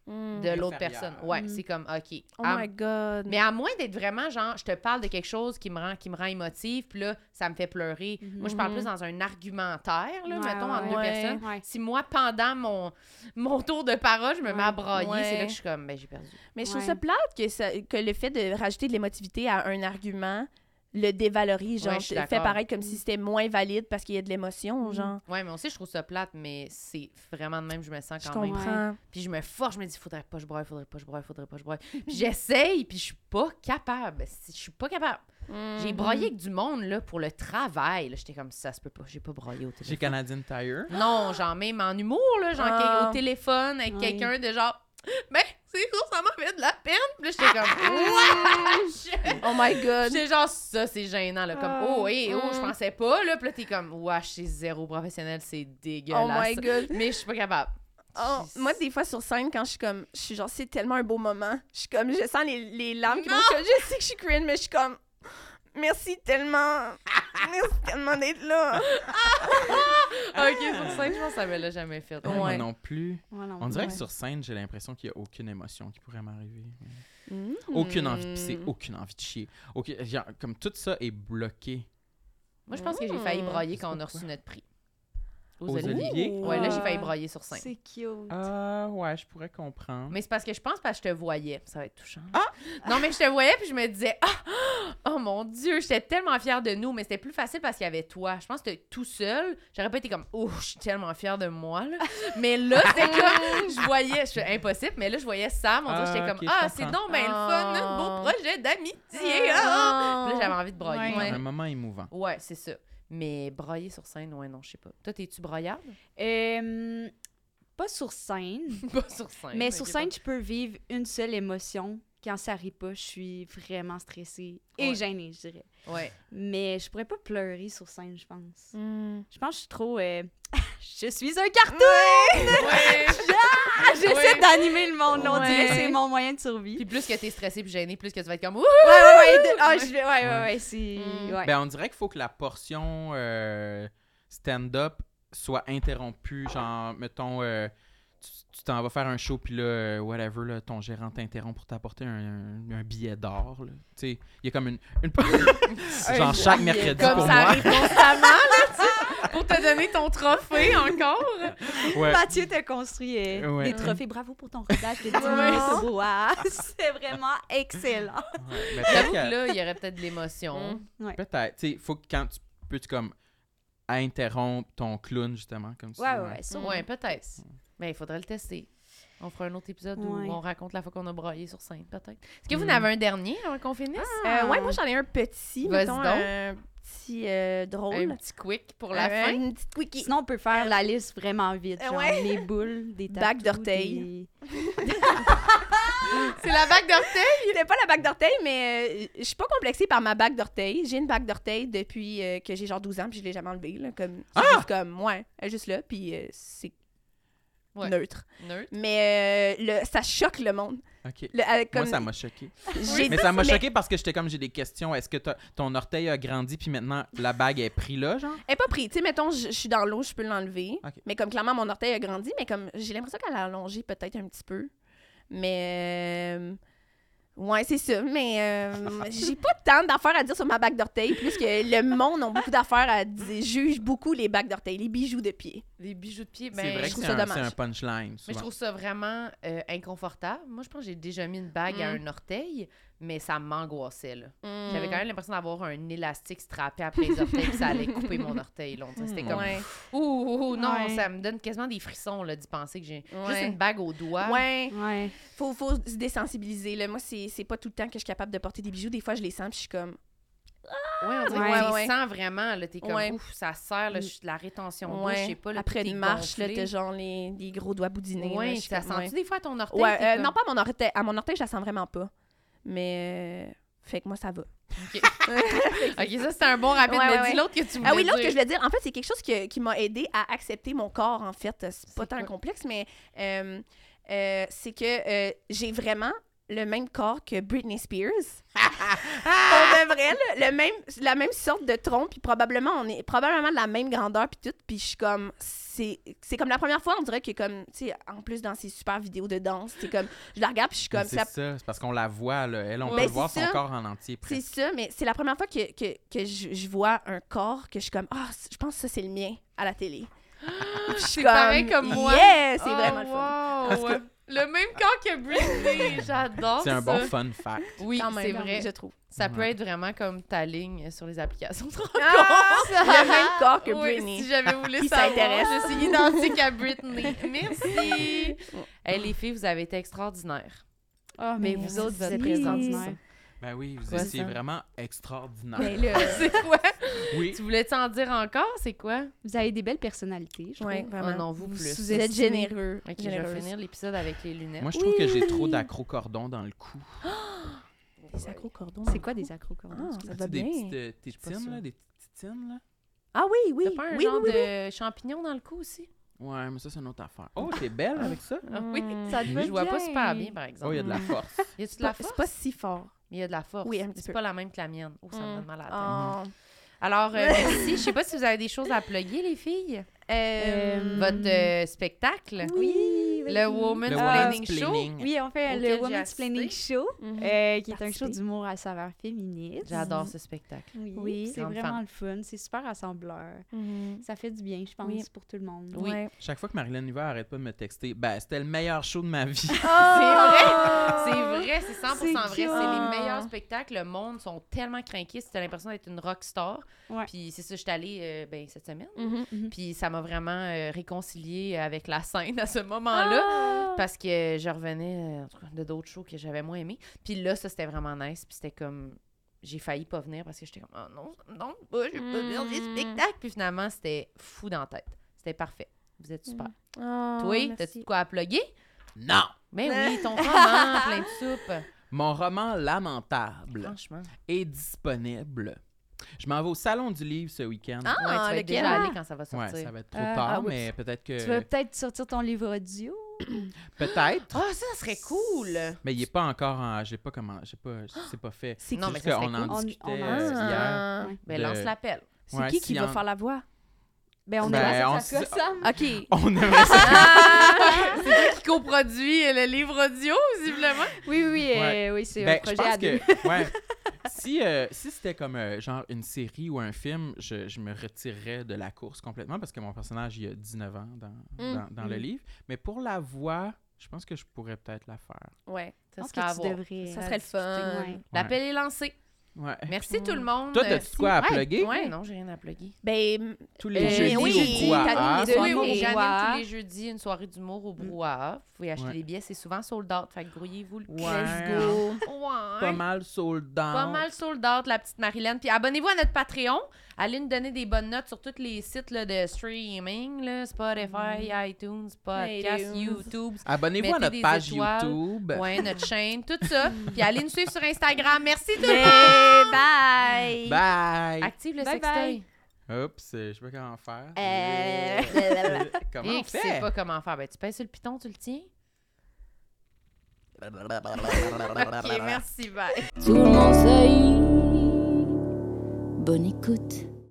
Mm. de l'autre personne. Ouais, Mm. c'est comme, OK. Oh à- my god. Mais à moins d'être vraiment genre, je te parle de quelque chose qui me rend, qui me rend émotive, puis là, ça me fait pleurer. Moi, je parle Mhm. plus dans un argumentaire, là, Ouais, mettons, ouais, entre deux personnes. Ouais. Si moi, pendant mon, mon tour de parole, je me mets à brailler, Ouais. c'est là que je suis comme, ben, j'ai perdu. Mais je trouve ça plate que, ça, que le fait de rajouter de l'émotivité à un argument le dévalorise, genre, Ouais, je suis fait paraître comme si c'était moins valide parce qu'il y a de l'émotion, Mhm. genre. Ouais, mais aussi, je trouve ça plate, mais c'est vraiment de même, je me sens Je quand même. comprends. Puis je me force, je me dis, faudrait pas que je broye, faudrait pas que je broye, faudrait pas que je broye. Puis j'essaye, puis je suis pas capable. Je suis pas capable. J'ai Mhm. broyé avec du monde, là, pour le travail. J'étais comme, ça se peut pas, j'ai pas broyé au téléphone. Chez Canadian Tire? Non, genre même en humour, là, genre Ah. au téléphone avec quelqu'un de genre Ben, c'est sûr, ça m'a fait de la peine. Puis là, j'étais comme Wesh! Oh my god. J'étais genre ça, c'est gênant, là. Comme Ah. Oh, hé, oh, je Mm. pensais pas, là. Puis là, t'es comme Wesh, c'est zéro professionnel, c'est Oh dégueulasse. my god. Mais je suis pas capable. Oh, moi, des fois, sur scène, quand je suis comme, je suis genre, c'est tellement un beau moment. Je suis comme, je sens les, les larmes qui montent. Je sais que je suis cringe, mais je suis comme, merci tellement. merci tellement d'être là. Ok, sur scène, je pense que ça me l'a jamais fait. Ouais, Moi non plus. Non, On dirait que sur scène, j'ai l'impression qu'il n'y a aucune émotion qui pourrait m'arriver. Mm. Aucune envie de pisser, aucune envie de chier. Genre, comme tout ça est bloqué. Moi, je pense que j'ai failli Mm. broyer Je quand on a reçu notre prix. Aux, Aux Oliviers. Oliviers? Ouais, là, j'ai failli Ah. broyer sur scène. C'est cute. Ah, ouais, je pourrais comprendre. Mais c'est parce que je pense parce que je te voyais. Ça va être touchant. Non, mais je te voyais puis je me disais Ah! Oh mon Dieu, j'étais tellement fière de nous, mais c'était plus facile parce qu'il y avait toi. Je pense que tout seul. J'aurais pas été comme Oh, je suis tellement fière de moi. Là. Mais là, c'était comme je voyais, je suis impossible, mais là, je voyais Sam. Que Ah, j'étais comme Ah, c'est donc ben le fun, un beau Ah. projet d'amitié. ah! Là, j'avais envie de broyer. Ouais. Un moment émouvant. Ouais, c'est ça. Mais broyer sur scène, ouais, non, je sais pas. Toi, t'es-tu broyarde? Euh, pas sur scène, pas sur scène. mais sur pas- scène, tu peux vivre une seule émotion quand ça rit pas, je suis vraiment stressée et Ouais. gênée, je dirais. Ouais. Mais je pourrais pas pleurer sur scène, je pense. Hmm. Je pense que je suis trop. euh, je suis un cartoon! Ouais. J'essaie Ouais. d'animer le monde, on dirait que c'est mon moyen de survie. Puis plus que t'es stressé puis gêné, plus que tu vas être comme ouh. Ouais, ouais, ouais. de- ah, Ouais. je vais- ouais, ouais, ouais, c'est. Mm. ouais. Ben, on dirait qu'il faut que la portion euh, stand-up soit interrompue. Genre, mettons, euh, tu t'en vas faire un show, puis là, euh, whatever, là, ton gérant t'interrompt pour t'apporter un, un- un billet d'or. là. Tu sais, il y a comme une. une... genre, chaque mercredi Comme pour ça moi. arrive constamment, là, tu sais, pour te donner ton trophée encore. Ouais. Mathieu t'a construit euh, Ouais. des trophées. Bravo pour ton rodage de 10 Ouais. minutes au bois. C'est vraiment excellent. Ouais, mais peut-être J'avoue que- là, il y aurait peut-être de l'émotion. Peut-être. Tu sais, faut que quand tu peux, tu comme interrompre ton clown, justement, comme ça. Ouais, ouais, ouais. sûrement. Ouais, peut-être. Mais il faudrait le tester. On fera un autre épisode où on raconte la fois qu'on a braillé sur scène, peut-être. Est-ce que vous Mm. en avez un dernier avant qu'on finisse? Euh, ouais, moi j'en ai un petit, Vas-y mettons, donc. un petit euh, drôle. Un petit quick pour la Euh, fin? Une petite quickie. Sinon, on peut faire la liste vraiment vite. Genre ouais. les boules, des tatous, d'orteil. des- C'est la bague d'orteil? C'était pas la bague d'orteil, mais euh, je suis pas complexée par ma bague d'orteil. J'ai une bague d'orteil depuis euh, que j'ai genre 12 ans, puis je l'ai jamais enlevée. Là, comme, c'est juste comme, ouais, elle est juste là, puis euh, c'est Ouais. neutre. Neutre. Mais euh, le, ça choque le monde. Le- euh, comme, Moi, ça m'a choqué. Mais ça m'a mais choqué parce que j'étais comme, j'ai des questions. Est-ce que t'as- ton orteil a grandi, puis maintenant, la bague est prise là, genre? Elle est pas prise. Tu sais, mettons, je je suis dans l'eau, je peux l'enlever. Mais comme clairement, mon orteil a grandi, mais comme j'ai l'impression qu'elle a allongé peut-être un petit peu. Mais. euh, Ouais, c'est ça. Mais euh, j'ai pas tant d'affaires à dire sur ma bague d'orteil, plus que le monde a beaucoup d'affaires à dire. Juge beaucoup les bagues d'orteil, les bijoux de pied. Les bijoux de pied, c'est ben, vrai je que trouve c'est ça un, dommage. c'est un punchline, Mais je trouve ça vraiment euh, inconfortable. Moi, je pense que j'ai déjà mis une bague à Mm. un orteil, mais ça m'angoissait, là. Mm. J'avais quand même l'impression d'avoir un élastique strappé après les orteils, puis ça allait couper mon orteil. là. C'était comme, Ouais. ouh, ouh, ouh, non, Ouais. ça me donne quasiment des frissons, là, d'y penser que j'ai juste une bague au doigt. Ouais. Ouais. Faut, faut se désensibiliser. Là. Moi, c'est c'est pas tout le temps que je suis capable de porter des bijoux. Des fois, je les sens, puis je suis comme. Ouais, on dirait Ouais, que tu ouais, sens vraiment, là. T'es comme, Ouais. ouf, ça serre, là, je suis de la rétention je Ouais. sais pas, là, Après une marche, là, gonflé. t'as genre les, les gros doigts boudinés. là, Ouais, je suis ça comme, ouais. sent-tu des fois à ton orteil? Euh, comme- non, pas à mon orteil. À mon orteil, je la sens vraiment pas. Mais. euh, Fait que moi, ça va. Ok, ça, c'était un bon rapide, Ouais, mais ouais, dis l'autre que tu voulais Ah oui, l'autre que je voulais dire, en fait, c'est quelque chose que- qui m'a aidé à accepter mon corps, en fait. C'est pas C'est tant quoi? complexe, mais euh, euh, c'est que euh, j'ai vraiment le même corps que Britney Spears. Pour de vrai, là, le même, la même sorte de tronc, puis probablement, on est probablement de la même grandeur, puis tout, puis je suis comme... C'est c'est comme la première fois, on dirait que comme, tu sais, en plus dans ces super vidéos de danse, c'est comme, je la regarde, puis je suis comme... C'est ça- ça, c'est parce qu'on la voit, là. Elle, on peut voir son ça. corps en entier, C'est ça, mais c'est la première fois que, que, que je, je vois un corps que je suis comme, ah, je pense que ça, c'est le mien à la télé. Je suis C'est pareil comme moi. Yeah, c'est Oh, vraiment le fun. wow. Parce que- Le même corps que Britney, j'adore C'est un ça. bon fun fact. Oui, Quand même, c'est vrai. je trouve. Ça peut Ouais. être vraiment comme ta ligne sur les applications. Ah, le même corps que Oui, Britney. si j'avais voulu Qui savoir, s'intéresse. je suis identique à Britney. Merci. hey, les filles, vous avez été extraordinaires. Oh, Mais mais vous autres, vous êtes extraordinaires. Ben oui, vous Quoi, étiez ça? vraiment extraordinaire. Mais là, C'est quoi? Oui. Tu voulais-tu en dire encore? C'est quoi? Vous avez des belles personnalités, je trouve. ouais, Oh vraiment. non, vous plus. Vous êtes généreux. Ok, je vais généreuse. finir l'épisode avec les lunettes. Moi, je trouve que j'ai Oui. trop d'accro-cordons dans le cou. Des accro-cordons. C'est quoi des accrocordons? Ah, ça va des bien. petites euh, tétines, sûre. là, des petites tétines, là? Ah oui, oui. T'as pas un oui, genre oui, oui, de champignon dans le cou aussi? Ouais, mais ça, c'est une autre affaire. Oh, t'es belle avec ça? Ah oui. Ça te va je vois pas bien. super bien, par exemple. Oh, il y a de la force. Y a-tu de C'est la force? C'est pas si fort. Mais il y a de la force. Oui, un Mais petit C'est peu. pas la même que la mienne. Oh, ça me Mm. donne mal à la tête. Ah. Alors, euh, merci. Je sais pas si vous avez des choses à plugger, les filles. Euh, Votre euh, spectacle. Oui, Le Woman's Planning Woman's Show. Oui, on fait le j'ai Women's Planning. Show, mhm. euh, qui est un show d'humour à saveur féministe. J'adore ce spectacle. Oui, c'est vraiment le fun. C'est super rassembleur. Mhm. Ça fait du bien, je pense, pour tout le monde. Oui. Chaque fois que Marilyn Hiver arrête pas de me texter, ben, c'était le meilleur show de ma vie. C'est vrai, c'est 100% C'est vrai. C'est les meilleurs spectacles. Le monde sont tellement craqués. C'était l'impression d'être une rock star. Puis c'est ça, je suis allée euh, ben, cette semaine. Mhm. Puis ça m'a vraiment euh, réconciliée avec la scène à ce moment-là. Ah. Parce que je revenais euh, en tout cas, de d'autres shows que j'avais moins aimés. Puis là, ça, c'était vraiment nice. Puis c'était comme... J'ai failli pas venir parce que j'étais comme, oh non, non, pas, je vais pas venir des Mm. spectacles. Puis finalement, c'était fou dans la tête. C'était parfait. Vous êtes super. Ah, Toi, merci. t'as-tu de quoi à plugger? Non! Ben oui, ton roman, plein de soupe. Mon roman Lamentable Franchement. est disponible. Je m'en vais au Salon du Livre ce week-end. Ah, ouais, tu vas être déjà allé quand ça va ouais, sortir. ça va être trop Euh, tard, ah oui. mais peut-être que... Tu vas peut-être sortir ton livre audio? Peut-être. Ah, ça serait cool! Mais il n'est pas encore en... J'ai pas comment... J'ai pas... C'est pas fait. C'est Non, C'est mais ça serait qu'on en cool. On- discutait on en euh, discutait. hier. Ah, ben Le- lance l'appel. C'est Ouais, qui si qui va en- faire la voix? Ben, on Ben, est on ça se- gossame. OK. On aimerait ça... c'est toi qui coproduit le livre audio, visiblement. Oui, oui, euh, Ouais. oui, c'est Ben, un je projet à deux. que... Ouais. Si, euh, si c'était comme euh, genre une série ou un film, je, je me retirerais de la course complètement parce que mon personnage, il a 19 ans dans, Mm. dans, dans le Mm. livre. Mais pour la voix, je pense que je pourrais peut-être la faire. Ouais. Je pense serait que tu devrais. Ça serait le fun. ouais. L'appel est lancé. Ouais. Merci tout le monde. Toi, t'as-tu quoi à Ouais. plugger? Ouais, non, j'ai rien à plugger. Ben, Tous les Euh, jeudis oui, au Brouhaha. Oui, j'anime tous les jeudis une soirée d'humour au Brouhaha. Vous pouvez acheter Ouais. les billets, c'est souvent sold out. Fait que grouillez-vous le let's go. Ouais. Pas mal sold down. Pas mal sold out, la petite Marilyn. Puis abonnez-vous à notre Patreon. Allez nous donner des bonnes notes sur tous les sites là, de streaming, là, Spotify, iTunes, Podcast. YouTube. Abonnez-vous à Mettez notre des page étoiles. YouTube. Ouais, notre chaîne, tout ça. Puis allez nous suivre sur Instagram. Merci tout le monde. Bye. Bye! Active le sextoy. Oups, euh, je sais pas comment faire. Euh, comment Et on qui sait fait? pas comment faire. Ben, tu pèses sur le piton, tu le tiens. Ok, merci, bye. Tout le monde sait. Bonne écoute.